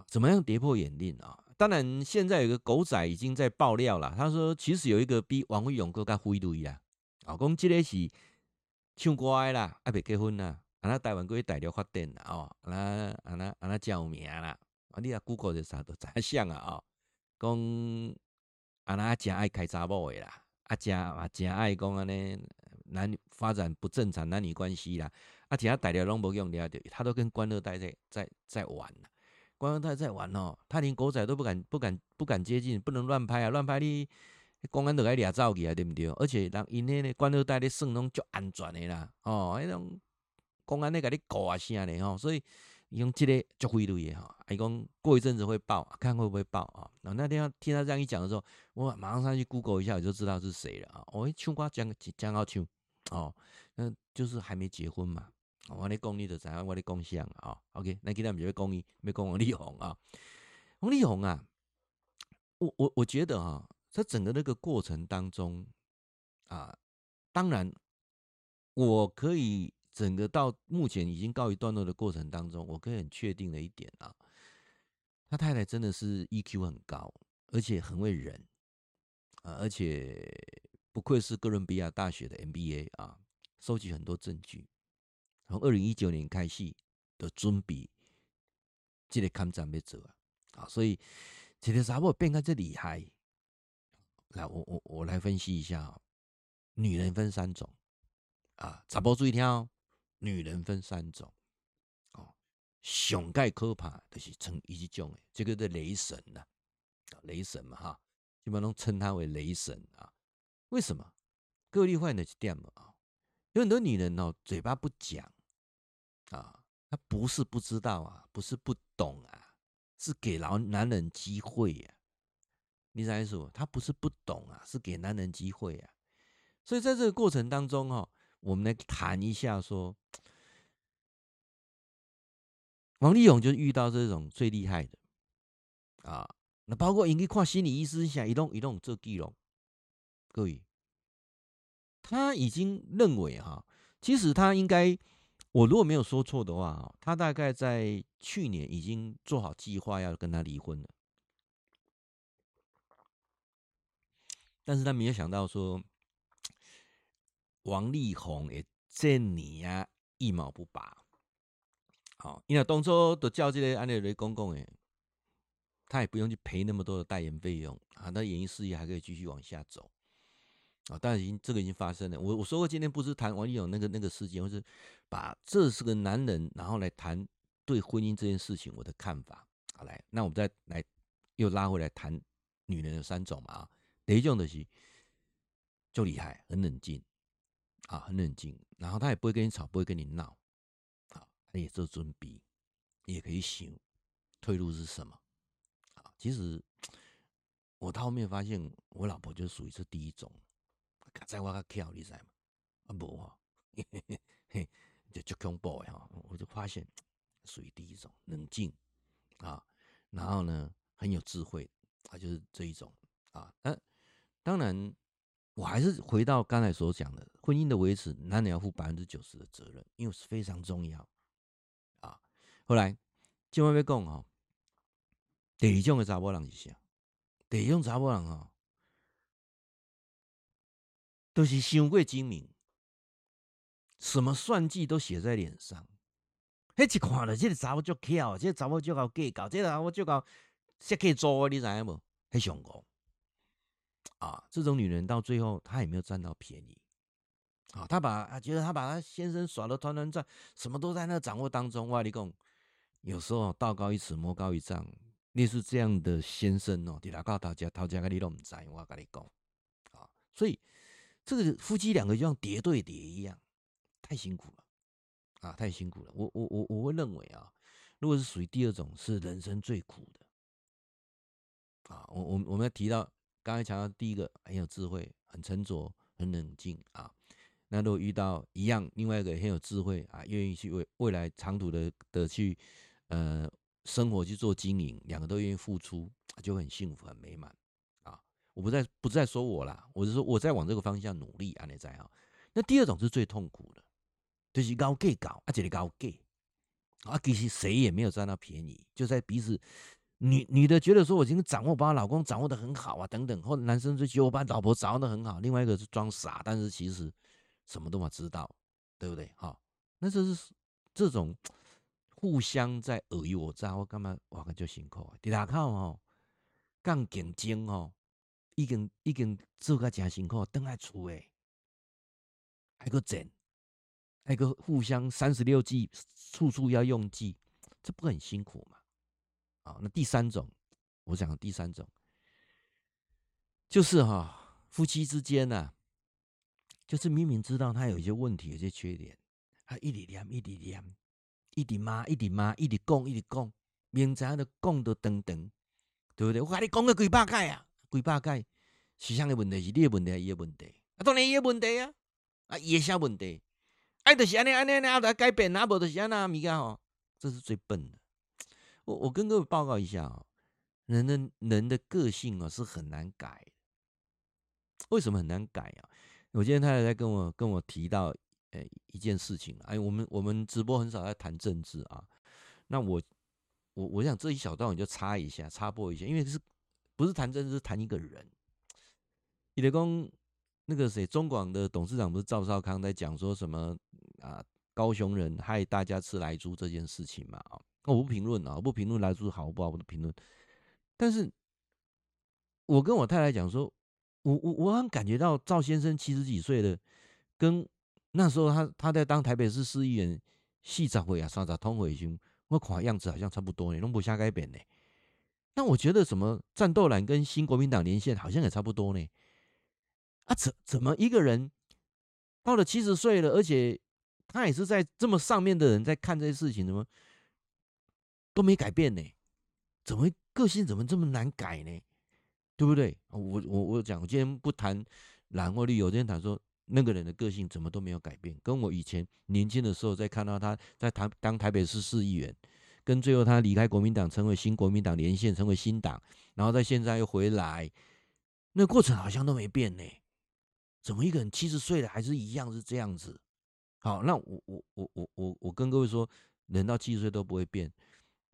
怎么样跌破眼镜啊？当然，现在有个狗仔已经在爆料了。他说，其实有一个比王力宏更加辉瑞啦。啊，讲这个是唱歌的啦，还没结婚啦。啊，那台湾过去大陆发展啦，哦，啊那啊那啊那叫名啦。啊，你啊 Google 就啥都知像啊，哦，讲啊那真爱开查某的啦，啊真啊真爱讲安尼男发展不正常男女关系啦。啊，其他大陆拢无用了，他都跟官二代在在在玩啦。官二代在玩哦，他连狗仔都不敢、不敢、不敢接近，不能乱拍啊！乱拍你公安都该掠走去啊，对不对？而且人因迄个官二代咧算拢足安全的啦，哦，迄种公安咧个你告啊啥的吼，所以用这个就会录的哈，还讲过一阵子会爆，看会不会爆啊？然后那天听他这样一讲的时候，我马上上去 Google 一下，我就知道是谁了啊！哦，唱歌讲讲好唱哦，那就是还没结婚嘛。我咧讲你就知影，我咧讲啥啊？OK，那今天我们就要讲伊，要讲王力宏啊，王力宏啊，我我我觉得哈，在整个那个过程当中啊，当然我可以。整个到目前已经告一段落的过程当中，我可以很确定的一点啊，他太太真的是 EQ 很高，而且很会忍啊，而且不愧是哥伦比亚大学的 MBA 啊，收集很多证据，从二零一九年开始的准备，这个抗战要走啊，啊，所以这个啥物变得这厉害？来，我我我来分析一下啊，女人分三种啊，查甫注意听哦。女人分三种，哦，上盖可怕就是称一种诶，这个的雷神呐，雷神嘛哈，基本上称他为雷神啊。为什么？个例化的点啊，有很多女人哦，嘴巴不讲啊，她不是不知道啊，不是不懂啊，是给老男人机会呀。你啥意思？她不是不懂啊，是给男人机会啊。所以在这个过程当中哈。我们来谈一下，说王力宏就遇到这种最厉害的啊，那包括你可以看心理医师想移动移动这记录，各位，他已经认为哈，其实他应该，我如果没有说错的话啊，他大概在去年已经做好计划要跟他离婚了，但是他没有想到说。王力宏诶，这年啊一毛不拔，好，因为当初都叫这个安利雷公公诶，他也不用去赔那么多的代言费用啊，那演艺事业还可以继续往下走啊。当然已经这个已经发生了，我我说过今天不是谈王力宏那个那个事件，或是把这是个男人，然后来谈对婚姻这件事情我的看法。好，来，那我们再来又拉回来谈女人有三种嘛啊，第一种就是就厉害，很冷静。啊，很冷静，然后他也不会跟你吵，不会跟你闹，啊，他也做准备，也可以想退路是什么，啊，其实我到后面发现，我老婆就属于是第一种，在我个跳你知吗？啊不哈，嘿嘿嘿，就就恐怖哈，我就发现属于第一种，冷静啊，然后呢很有智慧，啊，就是这一种啊，那当然。我还是回到刚才所讲的，婚姻的维持，男人要负百分之九十的责任，因为是非常重要啊。后来，千万别讲哈，第二种的查某人是啥？第二种查某人哈，都是伤过精明，什么算计都写在脸上。嘿，一看到，这个查某就巧，这个查某就搞计较，这个查某就搞设计做，你知影无？很上钩。啊，这种女人到最后她也没有占到便宜，啊，她把啊觉得她把她先生耍得团团转，什么都在那掌握当中。哇，你讲有时候道高一尺，魔高一丈，类似这样的先生哦，你来告大家，他家你都唔知，我跟你讲啊，所以这个夫妻两个就像叠对叠一样，太辛苦了啊，太辛苦了。我我我我会认为啊，如果是属于第二种，是人生最苦的啊。我我我们要提到。刚才强调第一个很有智慧，很沉着，很冷静啊。那如果遇到一样，另外一个很有智慧啊，愿意去为未来长途的的去呃生活去做经营，两个都愿意付出，就很幸福很美满啊。我不再不再说我啦，我是说我在往这个方向努力啊。你在啊？那第二种是最痛苦的，就是高给高，而且你高给啊，其实谁也没有占到便宜，就在彼此。女女的觉得说，我已经掌握把老公掌握得很好啊，等等，或者男生就觉得我把老婆掌握得很好，另外一个是装傻，但是其实什么都没知道，对不对？好，那这是这种互相在尔虞我诈，我干嘛我感觉辛苦啊？第二靠哦，杠竞争哦，已经已经做个真辛苦，等来出诶，还个整，还个互相三十六计，处处要用计，这不很辛苦吗？好，那第三种，我讲的第三种，就是哈，夫妻之间呢，就是明明知道他有一些问题、有些缺点，他一直念、一直念、一直骂，一直骂，一直讲，一直讲，明知影都讲到长长，对不对？我跟你讲个几百届啊，几百届，是啥个问题？是你的问题，还是伊的问题？啊，当然伊的问题啊，啊，伊的啥问题？爱就是安尼安尼安尼，来改变，啊，无就是安那物件吼，这是最笨的。我我跟各位报告一下啊，人的人的个性啊是很难改的。为什么很难改啊？我今天太太在跟我跟我提到。哎，一件事情，哎，我们我们直播很少在谈政治啊。那我我我想这一小段我就插一下，插播一下，因为是不是谈政治，是谈一个人。你的公那个谁，中广的董事长不是赵少康在讲说什么啊？高雄人害大家吃莱猪这件事情嘛？啊，我不评论啊，我不评论莱猪好不好，我不评论。但是，我跟我太太讲说，我我我很感觉到赵先生七十几岁的跟。那时候他他在当台北市市议员，四十岁啊，三十通回去，我看样子好像差不多呢，拢无啥改变呢。那我觉得什么战斗蓝跟新国民党连线好像也差不多呢。啊，怎怎么一个人到了七十岁了，而且他也是在这么上面的人在看这些事情，怎么都没改变呢？怎么个性怎么这么难改呢？对不对？我我我讲，我今天不谈蓝或绿，我今天谈说。那个人的个性怎么都没有改变，跟我以前年轻的时候在看到他在台当台北市市议员，跟最后他离开国民党，成为新国民党连线，成为新党，然后在现在又回来，那过程好像都没变呢。怎么一个人七十岁了还是一样是这样子？好，那我我我我我我跟各位说，人到七十岁都不会变，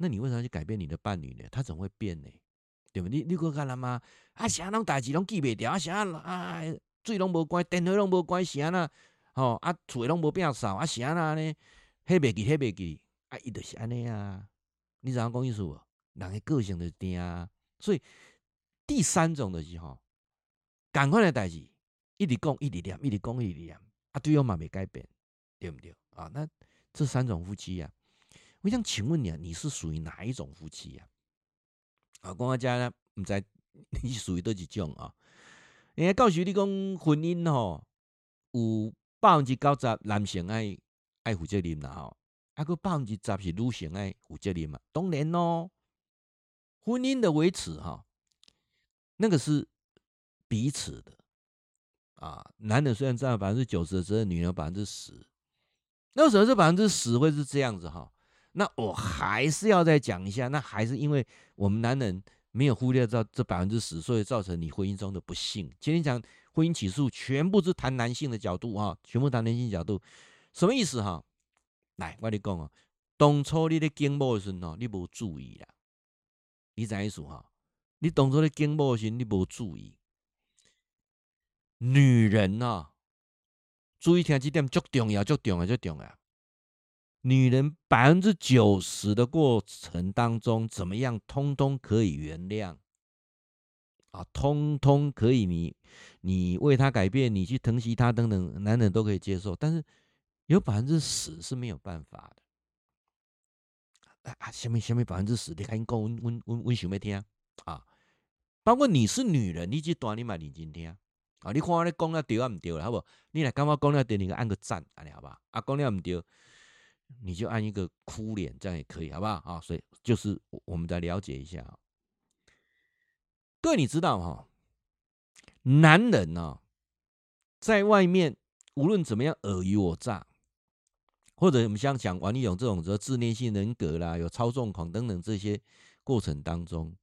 那你为啥去改变你的伴侣呢？他怎会变呢？对不？你你过看了吗？啊，啥拢代志拢记袂掉啊，啥啊？水拢无关，电话拢无关，啥啦？吼啊，厝拢无变少，啊是安那呢？迄袂记，迄袂记，啊，伊著是安尼啊。你知影讲意思无？人诶个性就是定啊。所以第三种就是吼，共款诶代志，一直讲，一直念，一直讲，一直念，啊，对方嘛未改变，对毋对？啊，那这三种夫妻啊，我想请问你啊，你是属于哪一种夫妻啊？啊，讲到遮呢，毋知你 属于叨一种啊？人家告诉你讲婚姻吼，有百分之九十男性爱爱负责任啦吼，啊个百分之十是女性爱负责任嘛。当然咯，婚姻的维持哈，那个是彼此的啊。男的虽然占了百分之九十的责任，女人百分之十。那为什么这百分之十会是这样子哈？那我还是要再讲一下，那还是因为我们男人。没有忽略到这百分之十，所以造成你婚姻中的不幸。今天讲婚姻起诉，全部是谈男性的角度哈，全部谈男性角度，什么意思哈？来，我跟你讲啊，当初你在经某的时候，你无注意啦，你怎意思哈？你当初在经某的时候，你无注意，女人呐，注意听这点，足重要，足重要，足重要。女人百分之九十的过程当中，怎么样，通通可以原谅啊，通通可以你，你你为她改变，你去疼惜她等等，男人都可以接受。但是有百分之十是没有办法的。啊，下面下面百分之十，你赶紧讲，温温温温想要听啊。包括你是女人，你这段你嘛认真听啊。你看我咧讲了对啊，唔对，好不？你来跟我讲了对，你个按个赞，安尼好吧？啊，讲了唔对。你就按一个哭脸，这样也可以，好不好啊？所以就是我们再了解一下。各位，你知道哈，男人呢，在外面无论怎么样尔虞我诈，或者我们像讲王力勇这种说自恋性人格啦，有操纵狂等等这些过程当中，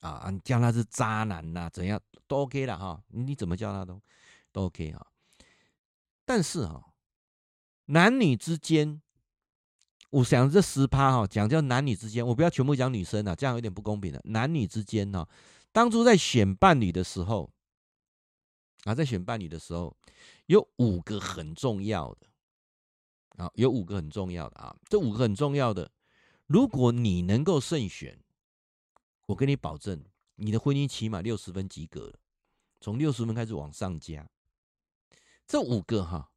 啊，你叫他是渣男呐，怎样都 OK 了哈。你怎么叫他都都 OK 哈。但是哈。男女之间，我想这十趴哈，讲叫男女之间，我不要全部讲女生啊，这样有点不公平的。男女之间呢，当初在选伴侣的时候，啊，在选伴侣的时候，有五个很重要的，啊，有五个很重要的啊，这五个很重要的，如果你能够胜选，我跟你保证，你的婚姻起码六十分及格，从六十分开始往上加，这五个哈。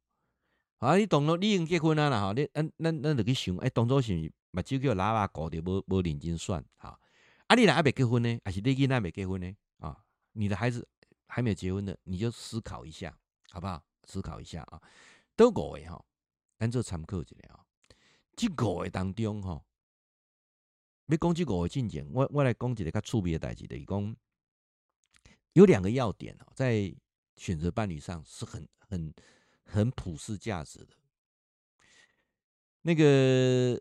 啊你当作你已经结婚啊啦，哈！你，咱咱咱就去想，哎，当初是目睭叫喇叭搞的，无无认真算，哈！啊，你若还没结婚呢，还是你囡仔没结婚呢？啊，你的孩子还没有结婚的，你就思考一下，好不好？思考一下啊，都五个哈，咱做参考一下啊。这五个当中吼，要讲这五个进前，我我来讲一个较趣味的代志，就是讲有两个要点哦，在选择伴侣上是很很很普世价值的。那个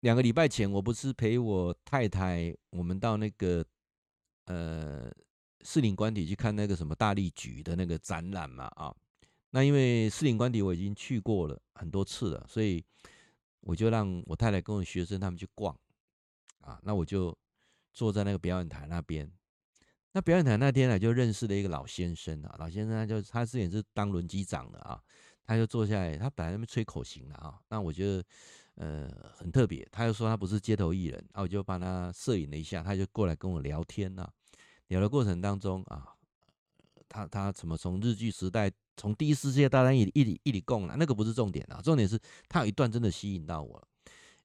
两个礼拜前，我不是陪我太太，我们到那个呃士林官邸去看那个什么大力举的那个展览嘛啊。那因为士林官邸我已经去过了很多次了，所以我就让我太太跟我学生他们去逛啊。那我就坐在那个表演台那边。那表演台那天呢，就认识了一个老先生啊。老先生他就他之前是当轮机长的啊。他就坐下来，他本来那边吹口琴的啊，那我觉得呃很特别。他又说他不是街头艺人，啊，我就帮他摄影了一下，他就过来跟我聊天呐。聊的过程当中啊，他他怎么从日剧时代，从第一世界大战一里一里一里共了，那个不是重点啊，重点是他有一段真的吸引到我了。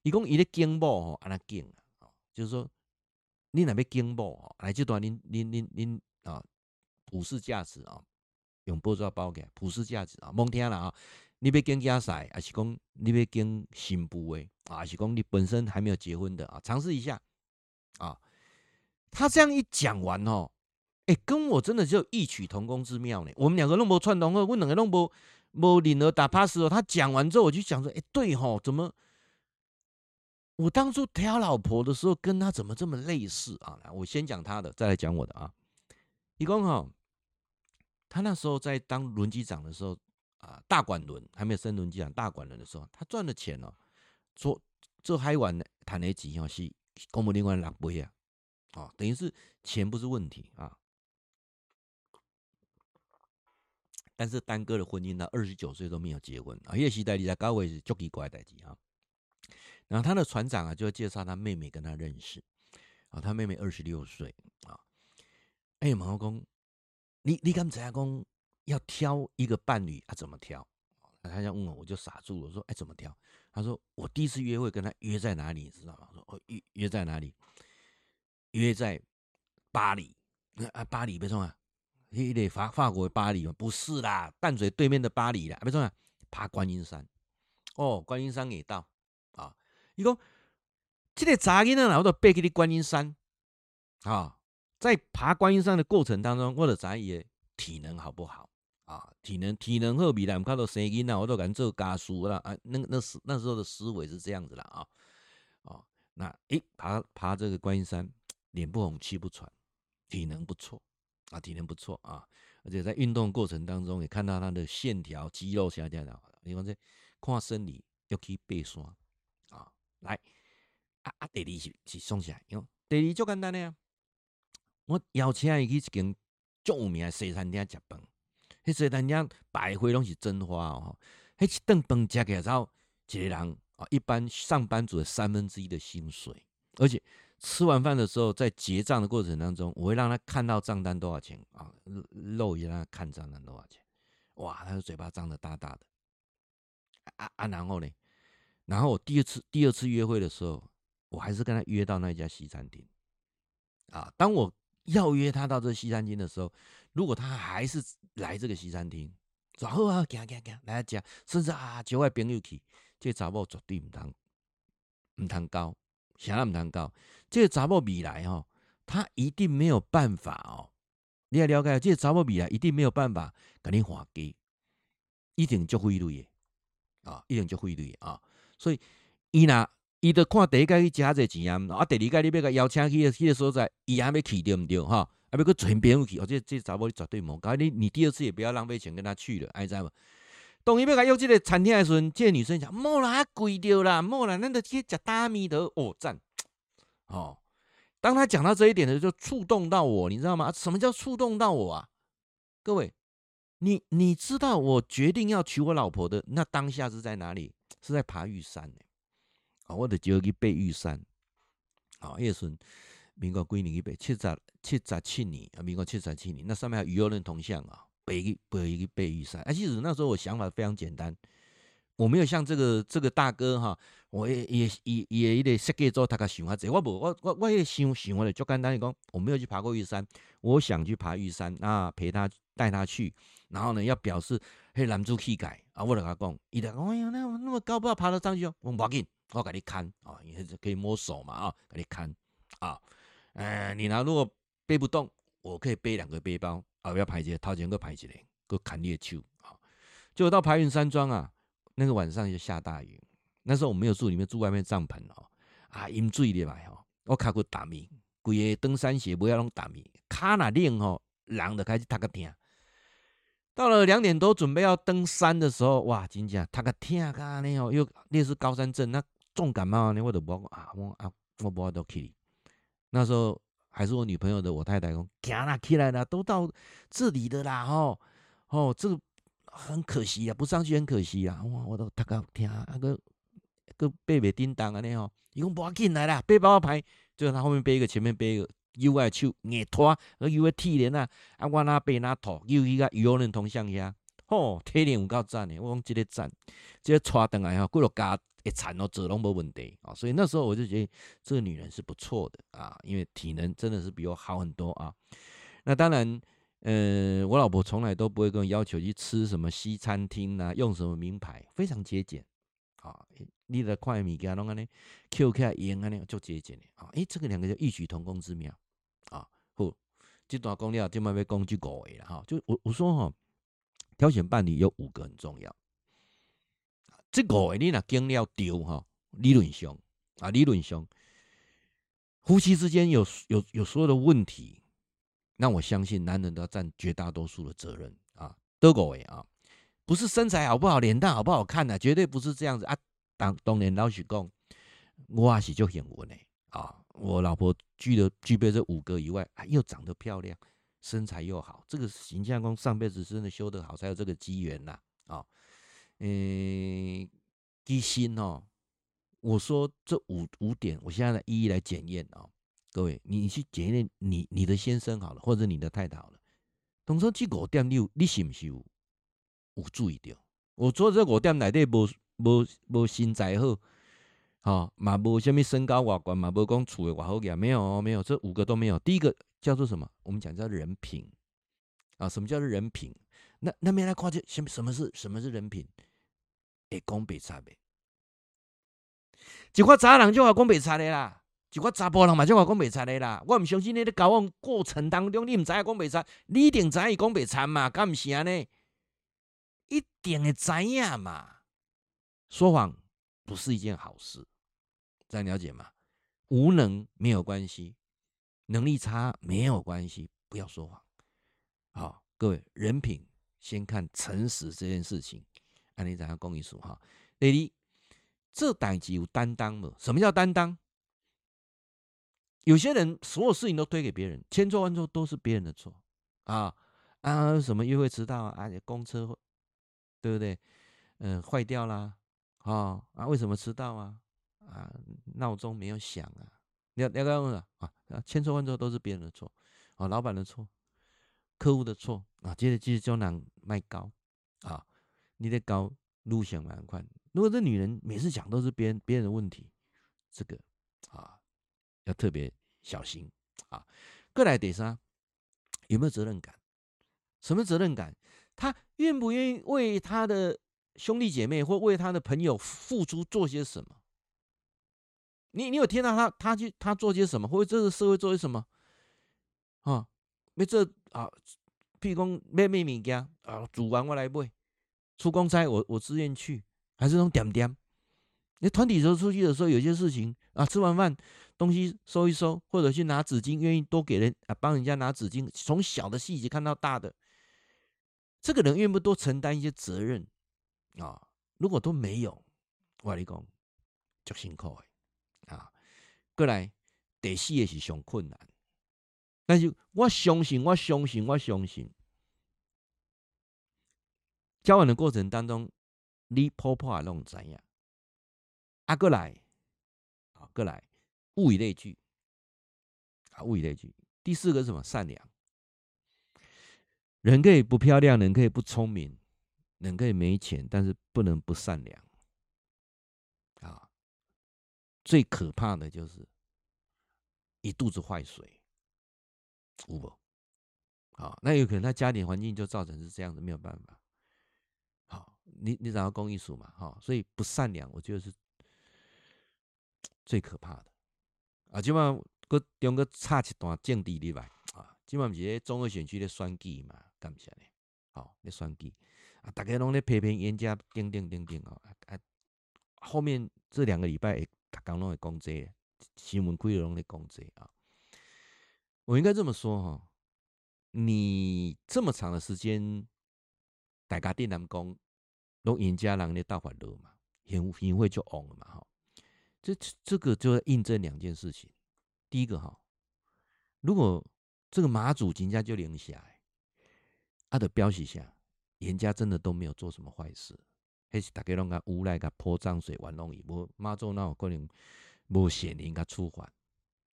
一共一个经报吼，安那经啊，就是说你那边经报哦，来这段您您您您啊，普世价值啊。用布抓包给普世价值啊，蒙听了啊！你要跟家赛，还是讲你要跟新妇诶啊？是讲你本身还没有结婚的啊？尝试一下啊！他这样一讲完哦，哎、欸，跟我真的就异曲同工之妙呢。我们两个弄不串通哦，我两个弄不不领而打 pass 哦。他讲完之后，我就想说，哎、欸，对吼，怎么我当初挑老婆的时候跟他怎么这么类似啊？来，我先讲他的，再来讲我的啊。一共哈。他那时候在当轮机长的时候啊，大管轮还没有升轮机长，大管轮的时候，他赚的钱哦，做做海玩谈的几哦是公务另外两倍啊，哦，等于是钱不是问题啊，但是耽搁了婚姻到二十九岁都没有结婚啊，叶时代你在高位是足奇怪的代志啊，然后他的船长啊就介绍他妹妹跟他认识啊，他妹妹二十六岁啊，哎，毛公。你你敢知影讲要挑一个伴侣啊？怎么挑？他这样问我，我就傻住了。我说：“哎，怎么挑？”他说：“我第一次约会跟他约在哪里？你知道吗？”我说：“哦，约约在哪里？约在巴黎。啊，巴黎别说啊，你得法法国巴黎吗？不是啦，淡水对面的巴黎啦。别说啊，爬观音山。哦，观音山也到。伊讲这个查囡仔啦，我都背给你观音山啊。”在爬观音山的过程当中，我的在意体能好不好啊？体能体能好比来，我们看到生囡仔，我都敢做家属啦啊！那那时那时候的思维是这样子啦啊啊！那诶，爬爬这个观音山，脸不红气不喘，体能不错啊，体能不错啊！而且在运动过程当中，也看到他的线条、肌肉下降了。你看这看生理要去爬山！来啊啊！第二是是送起来，因为第二就简单的我邀请伊去一间著名的西餐厅食饭，迄西餐厅摆花拢是真花哦。迄一顿饭食起来之后，一个人啊，一般上班族的三分之一的薪水。而且吃完饭的时候，在结账的过程当中，我会让他看到账单多少钱啊，肉也让他看账单多少钱。哇，他的嘴巴张得大大的。啊啊，然后呢，然后我第二次第二次约会的时候，我还是跟他约到那家西餐厅。啊，当我。要约他到这西餐厅的时候，如果他还是来这个西餐厅，说好啊，行行行，来讲，甚至啊，叫我朋友去，这个查某绝对唔通唔通高，啥都唔通交。这个查某未来哦，他一定没有办法哦。你要了解，这个查某未来一定没有办法跟你还给，一定就会累的啊，一定就会累啊。所以伊那。伊着看第一届去食这钱啊，啊，第二届你要甲邀请去的迄个所在，伊还没去对毋对哈？啊，要搁传朋友去，哦，这这查某你绝对莫搞，你你第二次也不要浪费钱跟他去了，爱知无？当伊要甲约这个餐厅的时阵，这个女生讲莫啦，贵着啦，莫啦，咱着去食大米的哦，赞哦。当他讲到这一点的时候，就触动到我，你知道吗？什么叫触动到我啊？各位，你你知道我决定要娶我老婆的那当下是在哪里？是在爬玉山呢、啊，我得就去爬玉山。啊，迄时民国几年去爬？七十七十七年啊，民国七十七年，那上面还有余幼人铜像啊，爬去爬去爬玉山。啊，其实那时候我想法非常简单，我没有像这个这个大哥哈，我也也也也得设计做他个想法子，我不我我我也想想我的就简单讲，我没有去爬过玉山，我想去爬玉山，那陪他带他去，然后呢要表示嘿男子气概。啊，我就跟他讲，伊就讲哎呀那那么高不要爬得上去哦，我不要紧，我给你看啊，你可以摸手嘛啊，给你看啊，呃你呢如果背不动，我可以背两个背包啊，不要排解，掏钱个排解嘞，个砍猎球啊，就到白云山庄啊。那个晚上就下大雨，那时候我没有住里面，住外面帐篷哦。啊，淹水的嘛吼，我卡过打米，规个登山鞋不要拢打米，卡那冷吼，人就开始他个疼。到了两点多，准备要登山的时候，哇，真正他个疼啊！那吼又那是高山症，那重感冒呢，我都不啊，我啊，我不都去。那时候还是我女朋友的我太太讲，行啦，起来啦，都到这里的啦，吼，哦，这个。很可惜啊，不上去很可惜啊！哇，我都大概听那个个背袂叮当啊，那吼，伊讲不要紧来啦，背包牌，就他后面背一个，前面背一个，右外手硬拖，而右外体连啊，啊我那背那拖，又一个有人同向下，吼，体力有够赞的，我讲这个赞，这个带回来吼，几落家一产哦，走拢无问题啊，所以那时候我就觉得这个女人是不错的啊，因为体能真的是比我好很多啊。那当然。呃，我老婆从来都不会跟我要求去吃什么西餐厅啊，用什么名牌，非常节俭。啊，你的快米给他弄个呢，QK 盐啊，那就节俭的啊。诶，这个两个就异曲同工之妙啊。好，这段讲了，就慢慢讲句五个了哈。就我我说哈，挑选伴侣有五个很重要。这五个你若经了丢哈，理论上啊，理论上，夫妻之间有有有所有的问题。那我相信男人都要占绝大多数的责任啊，德国诶啊，不是身材好不好，脸蛋好不好看的，绝对不是这样子啊。当当年老许讲，我也是就很稳诶啊，我老婆具的具备这五个以外，啊，又长得漂亮，身材又好，这个形象讲上辈子真的修得好，才有这个机缘呐啊。嗯，机心哦，我说这五五点，我现在一一来检验啊。各位，你去检验你你的先生好了，或者你的太太好了。当初这五点你有你是不是有有注意到？我做这五点内底无无无身材好，哈嘛无什么身高外观嘛，无讲厝的外好嘅，没有没有，这五个都没有。第一个叫做什么？我们讲叫人品啊。什么叫做人品？那那边来看就什么什么是什么是人品？会讲白差别，一块渣人就话讲白差的啦。就我查甫人嘛，就话讲白差的啦。我唔相信你在交往过程当中，你唔知影讲白差，你一定知伊讲白差嘛？敢唔是安尼？一定会知影嘛。说谎不是一件好事，这样了解吗？无能没有关系，能力差没有关系，不要说谎。好，各位，人品先看诚实这件事情。安尼怎样讲一说哈？第二，这代志有担当无？什么叫担当？有些人所有事情都推给别人，千错万错都是别人的错啊啊！什么约会迟到啊？而且公车对不对？嗯，坏掉啦啊啊！为什么迟到啊？啊，闹钟没有响啊！你要你要干嘛啊？千错万错都是别人的错啊！老板的错，客户的错啊！接着继续叫人卖高啊！你的高路线蛮快。如果这女人每次讲都是别人别人的问题，这个啊。要特别小心啊！过来第三，有没有责任感？什么责任感？他愿不愿意为他的兄弟姐妹或为他的朋友付出做些什么？你你有听到他他去他做些什么，或者这个社会做些什么？啊，没这啊，譬如讲买买物件啊，煮完我来买，出公差我我自愿去，还是那种点点？你团体时候出去的时候，有些事情啊，吃完饭。东西收一收，或者去拿纸巾，愿意多给人啊，帮人家拿纸巾，从小的细节看到大的，这个人愿不多承担一些责任啊？如果都没有，我跟你讲，就辛苦的啊。过来，第四个是上困难，但是我相信，我相信，我相信，交往的过程当中，你婆婆也拢知影。啊，过来，啊，过来。物以类聚，啊，物以类聚。第四个是什么？善良。人可以不漂亮，人可以不聪明，人可以没钱，但是不能不善良啊！最可怕的就是一肚子坏水，有无？好，那有可能他家庭环境就造成是这样子，没有办法。好，你你找到公益署嘛？哈，所以不善良，我觉得是最可怕的啊！今晚搁中个插一段政治里来今晚不是中二选区的选举嘛？干啥呢？好，那选举。啊，大家拢咧批评严家，顶顶顶顶哦。啊啊，后面这两个礼拜，大家拢会讲这，新闻规拢咧讲这啊。我应该这么说哈，你这么长的时间，大家对南讲，拢严家人咧大发热嘛，行行会就旺了嘛哈。这这个就印证两件事情。第一个哈，如果这个马祖人家就领下来，他的标示下。人家真的都没有做什么坏事，还是大家拢个无赖个泼脏水玩弄伊，无妈祖那有可能无显灵个处罚，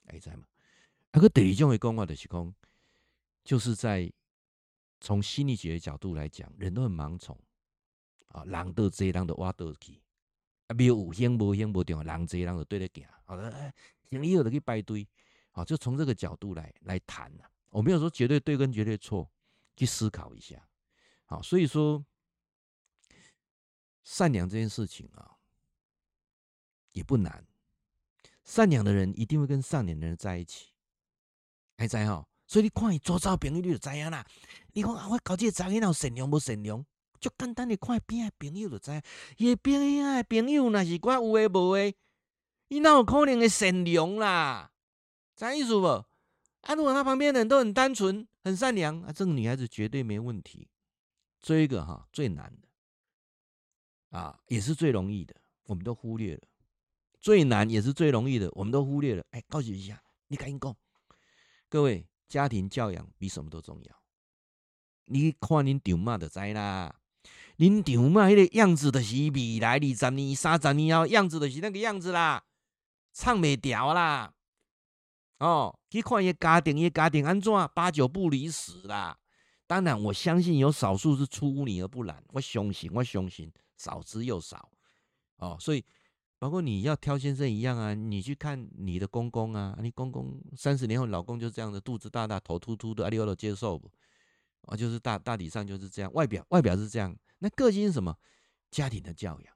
哎知嘛？啊，个第二种的讲话就是讲，就是在从心理学的角度来讲，人都很盲从。啊，人多济人就挖倒去，啊，没有有香无香无重要，人济人就对着行，好的，行以后就去排队，好，就从这个角度来来谈呐。我没有说绝对对跟绝对错，去思考一下。好，所以说善良这件事情啊，也不难。善良的人一定会跟善良的人在一起，还在哈。所以你看伊周遭朋友，你就知影啦。你看啊，我搞这个查囡仔善良不善良，就简单的看边的朋友就知。伊边的朋友那是怪有诶无诶，伊哪有可能会善良啦？啥意思不？啊，如果他旁边的人都很单纯、很善良，啊，这个女孩子绝对没问题。这一个哈最难的啊，也是最容易的，我们都忽略了。最难也是最容易的，我们都忽略了。哎，告诉一下，你赶紧讲，各位，家庭教养比什么都重要。你看恁丈妈就知啦，恁丈妈那个样子的是未来二十年、三十年后样子的是那个样子啦，唱没掉啦。哦，去看伊家庭，伊家庭安怎，八九不离十啦。当然，我相信有少数是出污泥而不染。我相信，我相信少之又少哦。所以，包括你要挑先生一样啊，你去看你的公公啊，你公公三十年后老公就这样的，肚子大大，头秃秃的，阿里奥都接受不？啊，就是大大体上就是这样，外表外表是这样。那个性是什么？家庭的教养，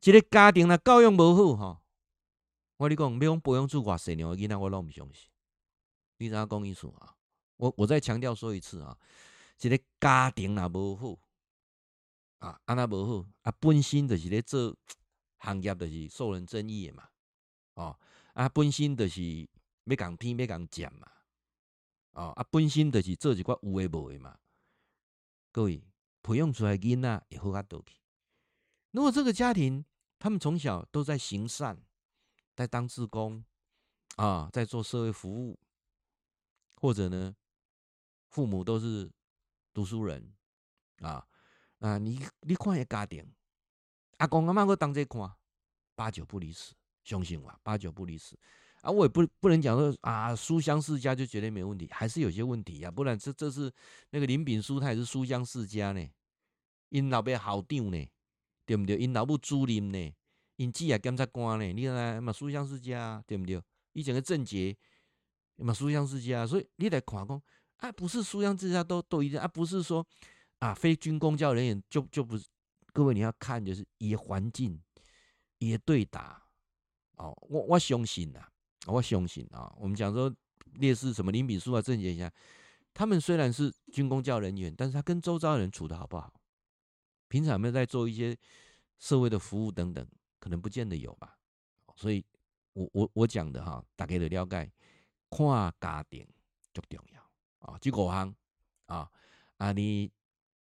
这个家庭的教养不好哈。我你讲，要讲培养出偌善良的囡仔，我拢不相信。你怎讲意思啊？我我再强调说一次啊，这个家庭若无好啊，安那无好啊，本身就是咧做 行业，就是受人争议的嘛，哦啊，本身就是要共偏要共贱嘛，哦啊，本身就是做一寡有诶无诶嘛。各位培养出来囡仔会好较多去。如果这个家庭他们从小都在行善，在当志工啊，在做社会服务，或者呢，父母都是读书人啊啊！你你看下家庭，阿公阿妈我当这看，八九不离十，相信我，八九不离十啊！我也不不能讲说啊，书香世家就绝对没问题，还是有些问题呀、啊。不然这这是那个林炳书，他也是书香世家呢，因老爸校长呢，对不对？因老母主任呢，因姊也检察官呢，你看嘛，书香世家啊对不对？以前个郑捷嘛，书香世家，所以你来看讲。啊，不是书香世家都都一样啊，不是说啊，非军公教人员就就不是。各位你要看，就是以环境以对打哦。我我相信呐，我相信啊。我们讲说烈士什么林炳书啊、郑捷祥，他们虽然是军公教人员，但是他跟周遭人处得好不好？平常有没有在做一些社会的服务等等？可能不见得有吧。所以我我我讲的哈，大家的了解，看家庭最重要。啊，这五项啊，啊，你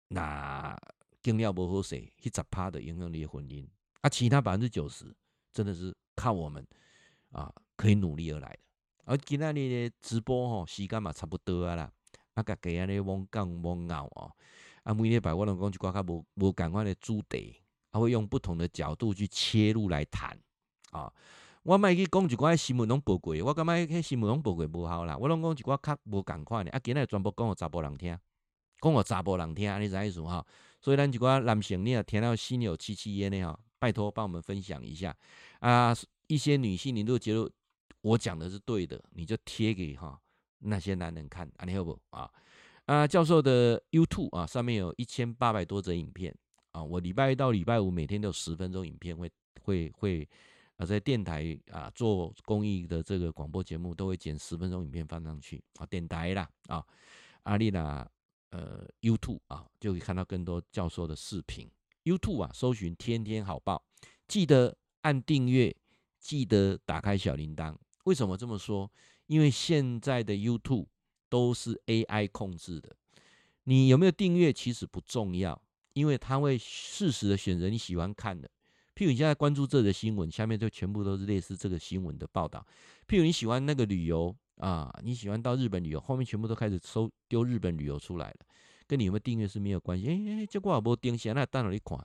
那经验不好势，去十趴的影响你的婚姻，啊，其他百分之九十真的是靠我们啊，可以努力而来的。而今天的直播吼，时间嘛差不多啊啦，啊，家己安尼罔讲罔拗哦，啊，每礼拜我拢讲一寡较无无共款的主题，会用不同的角度去切入来谈啊。我卖去讲一寡新闻拢报过，我感觉迄新闻拢报过无效啦。我拢讲一寡较无共款的，啊，今日全部讲互查甫人听，讲互查甫人听，安尼啥意思哈？所以咱几个男性，你要填到心有戚戚焉的哈，拜托帮我们分享一下啊。一些女性，你如果觉得我讲的是对的，你就贴给哈那些男人看，你好不啊？啊，教授的 YouTube 啊，上面有一千八百多则影片啊。我礼拜一到礼拜五每天都有十分钟影片会会会啊，在电台啊做公益的这个广播节目，都会剪十分钟影片放上去啊。电台啦啊，阿丽娜呃 YouTube 啊，就可以看到更多教授的视频。YouTube 啊，搜寻天天好报，记得按订阅，记得打开小铃铛。为什么这么说？因为现在的 YouTube 都是 AI 控制的，你有没有订阅其实不重要，因为它会适时的选择你喜欢看的。譬如你现在关注这个新闻，下面就全部都是类似这个新闻的报道。譬如你喜欢那个旅游啊，你喜欢到日本旅游，后面全部都开始收丢日本旅游出来了，跟你有没有订阅是没有关系。哎哎，这我没订阅，那到哪里看？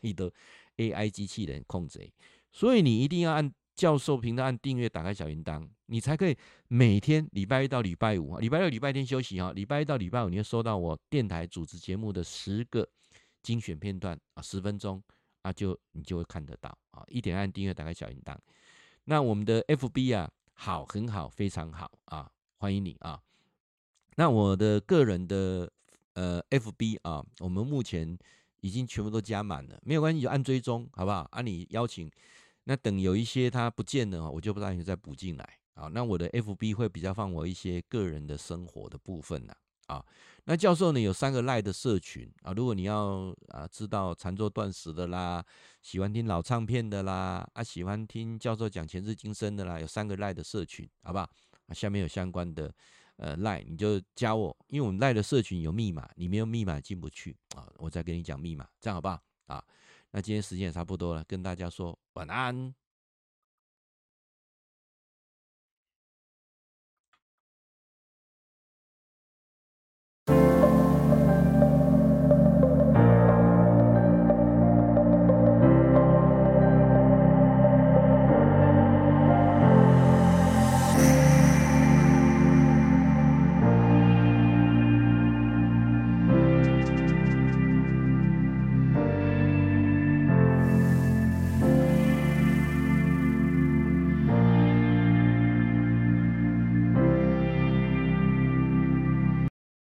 你的 AI 机器人控制，所以你一定要按教授频道按订阅，打开小铃铛，你才可以每天礼拜一到礼拜五，礼拜六、礼拜天休息哈，礼拜一到礼拜五你会收到我电台主持节目的十个精选片段啊，十分钟。啊，就你就会看得到啊！一点按订阅，打开小铃铛。那我们的 FB 啊，好，很好，非常好啊，欢迎你啊！那我的个人的呃 FB 啊，我们目前已经全部都加满了，没有关系，就按追踪，好不好？按、啊、你邀请，那等有一些它不见了，我就不让你再补进来啊。那我的 FB 会比较放我一些个人的生活的部分呢。啊，那教授呢有三个赖的社群啊，如果你要啊知道禅坐断食的啦，喜欢听老唱片的啦，啊喜欢听教授讲前世今生的啦，有三个赖的社群，好不好？啊，下面有相关的呃赖，你就加我，因为我们赖的社群有密码，你没有密码进不去啊，我再跟你讲密码，这样好不好？啊，那今天时间也差不多了，跟大家说晚安。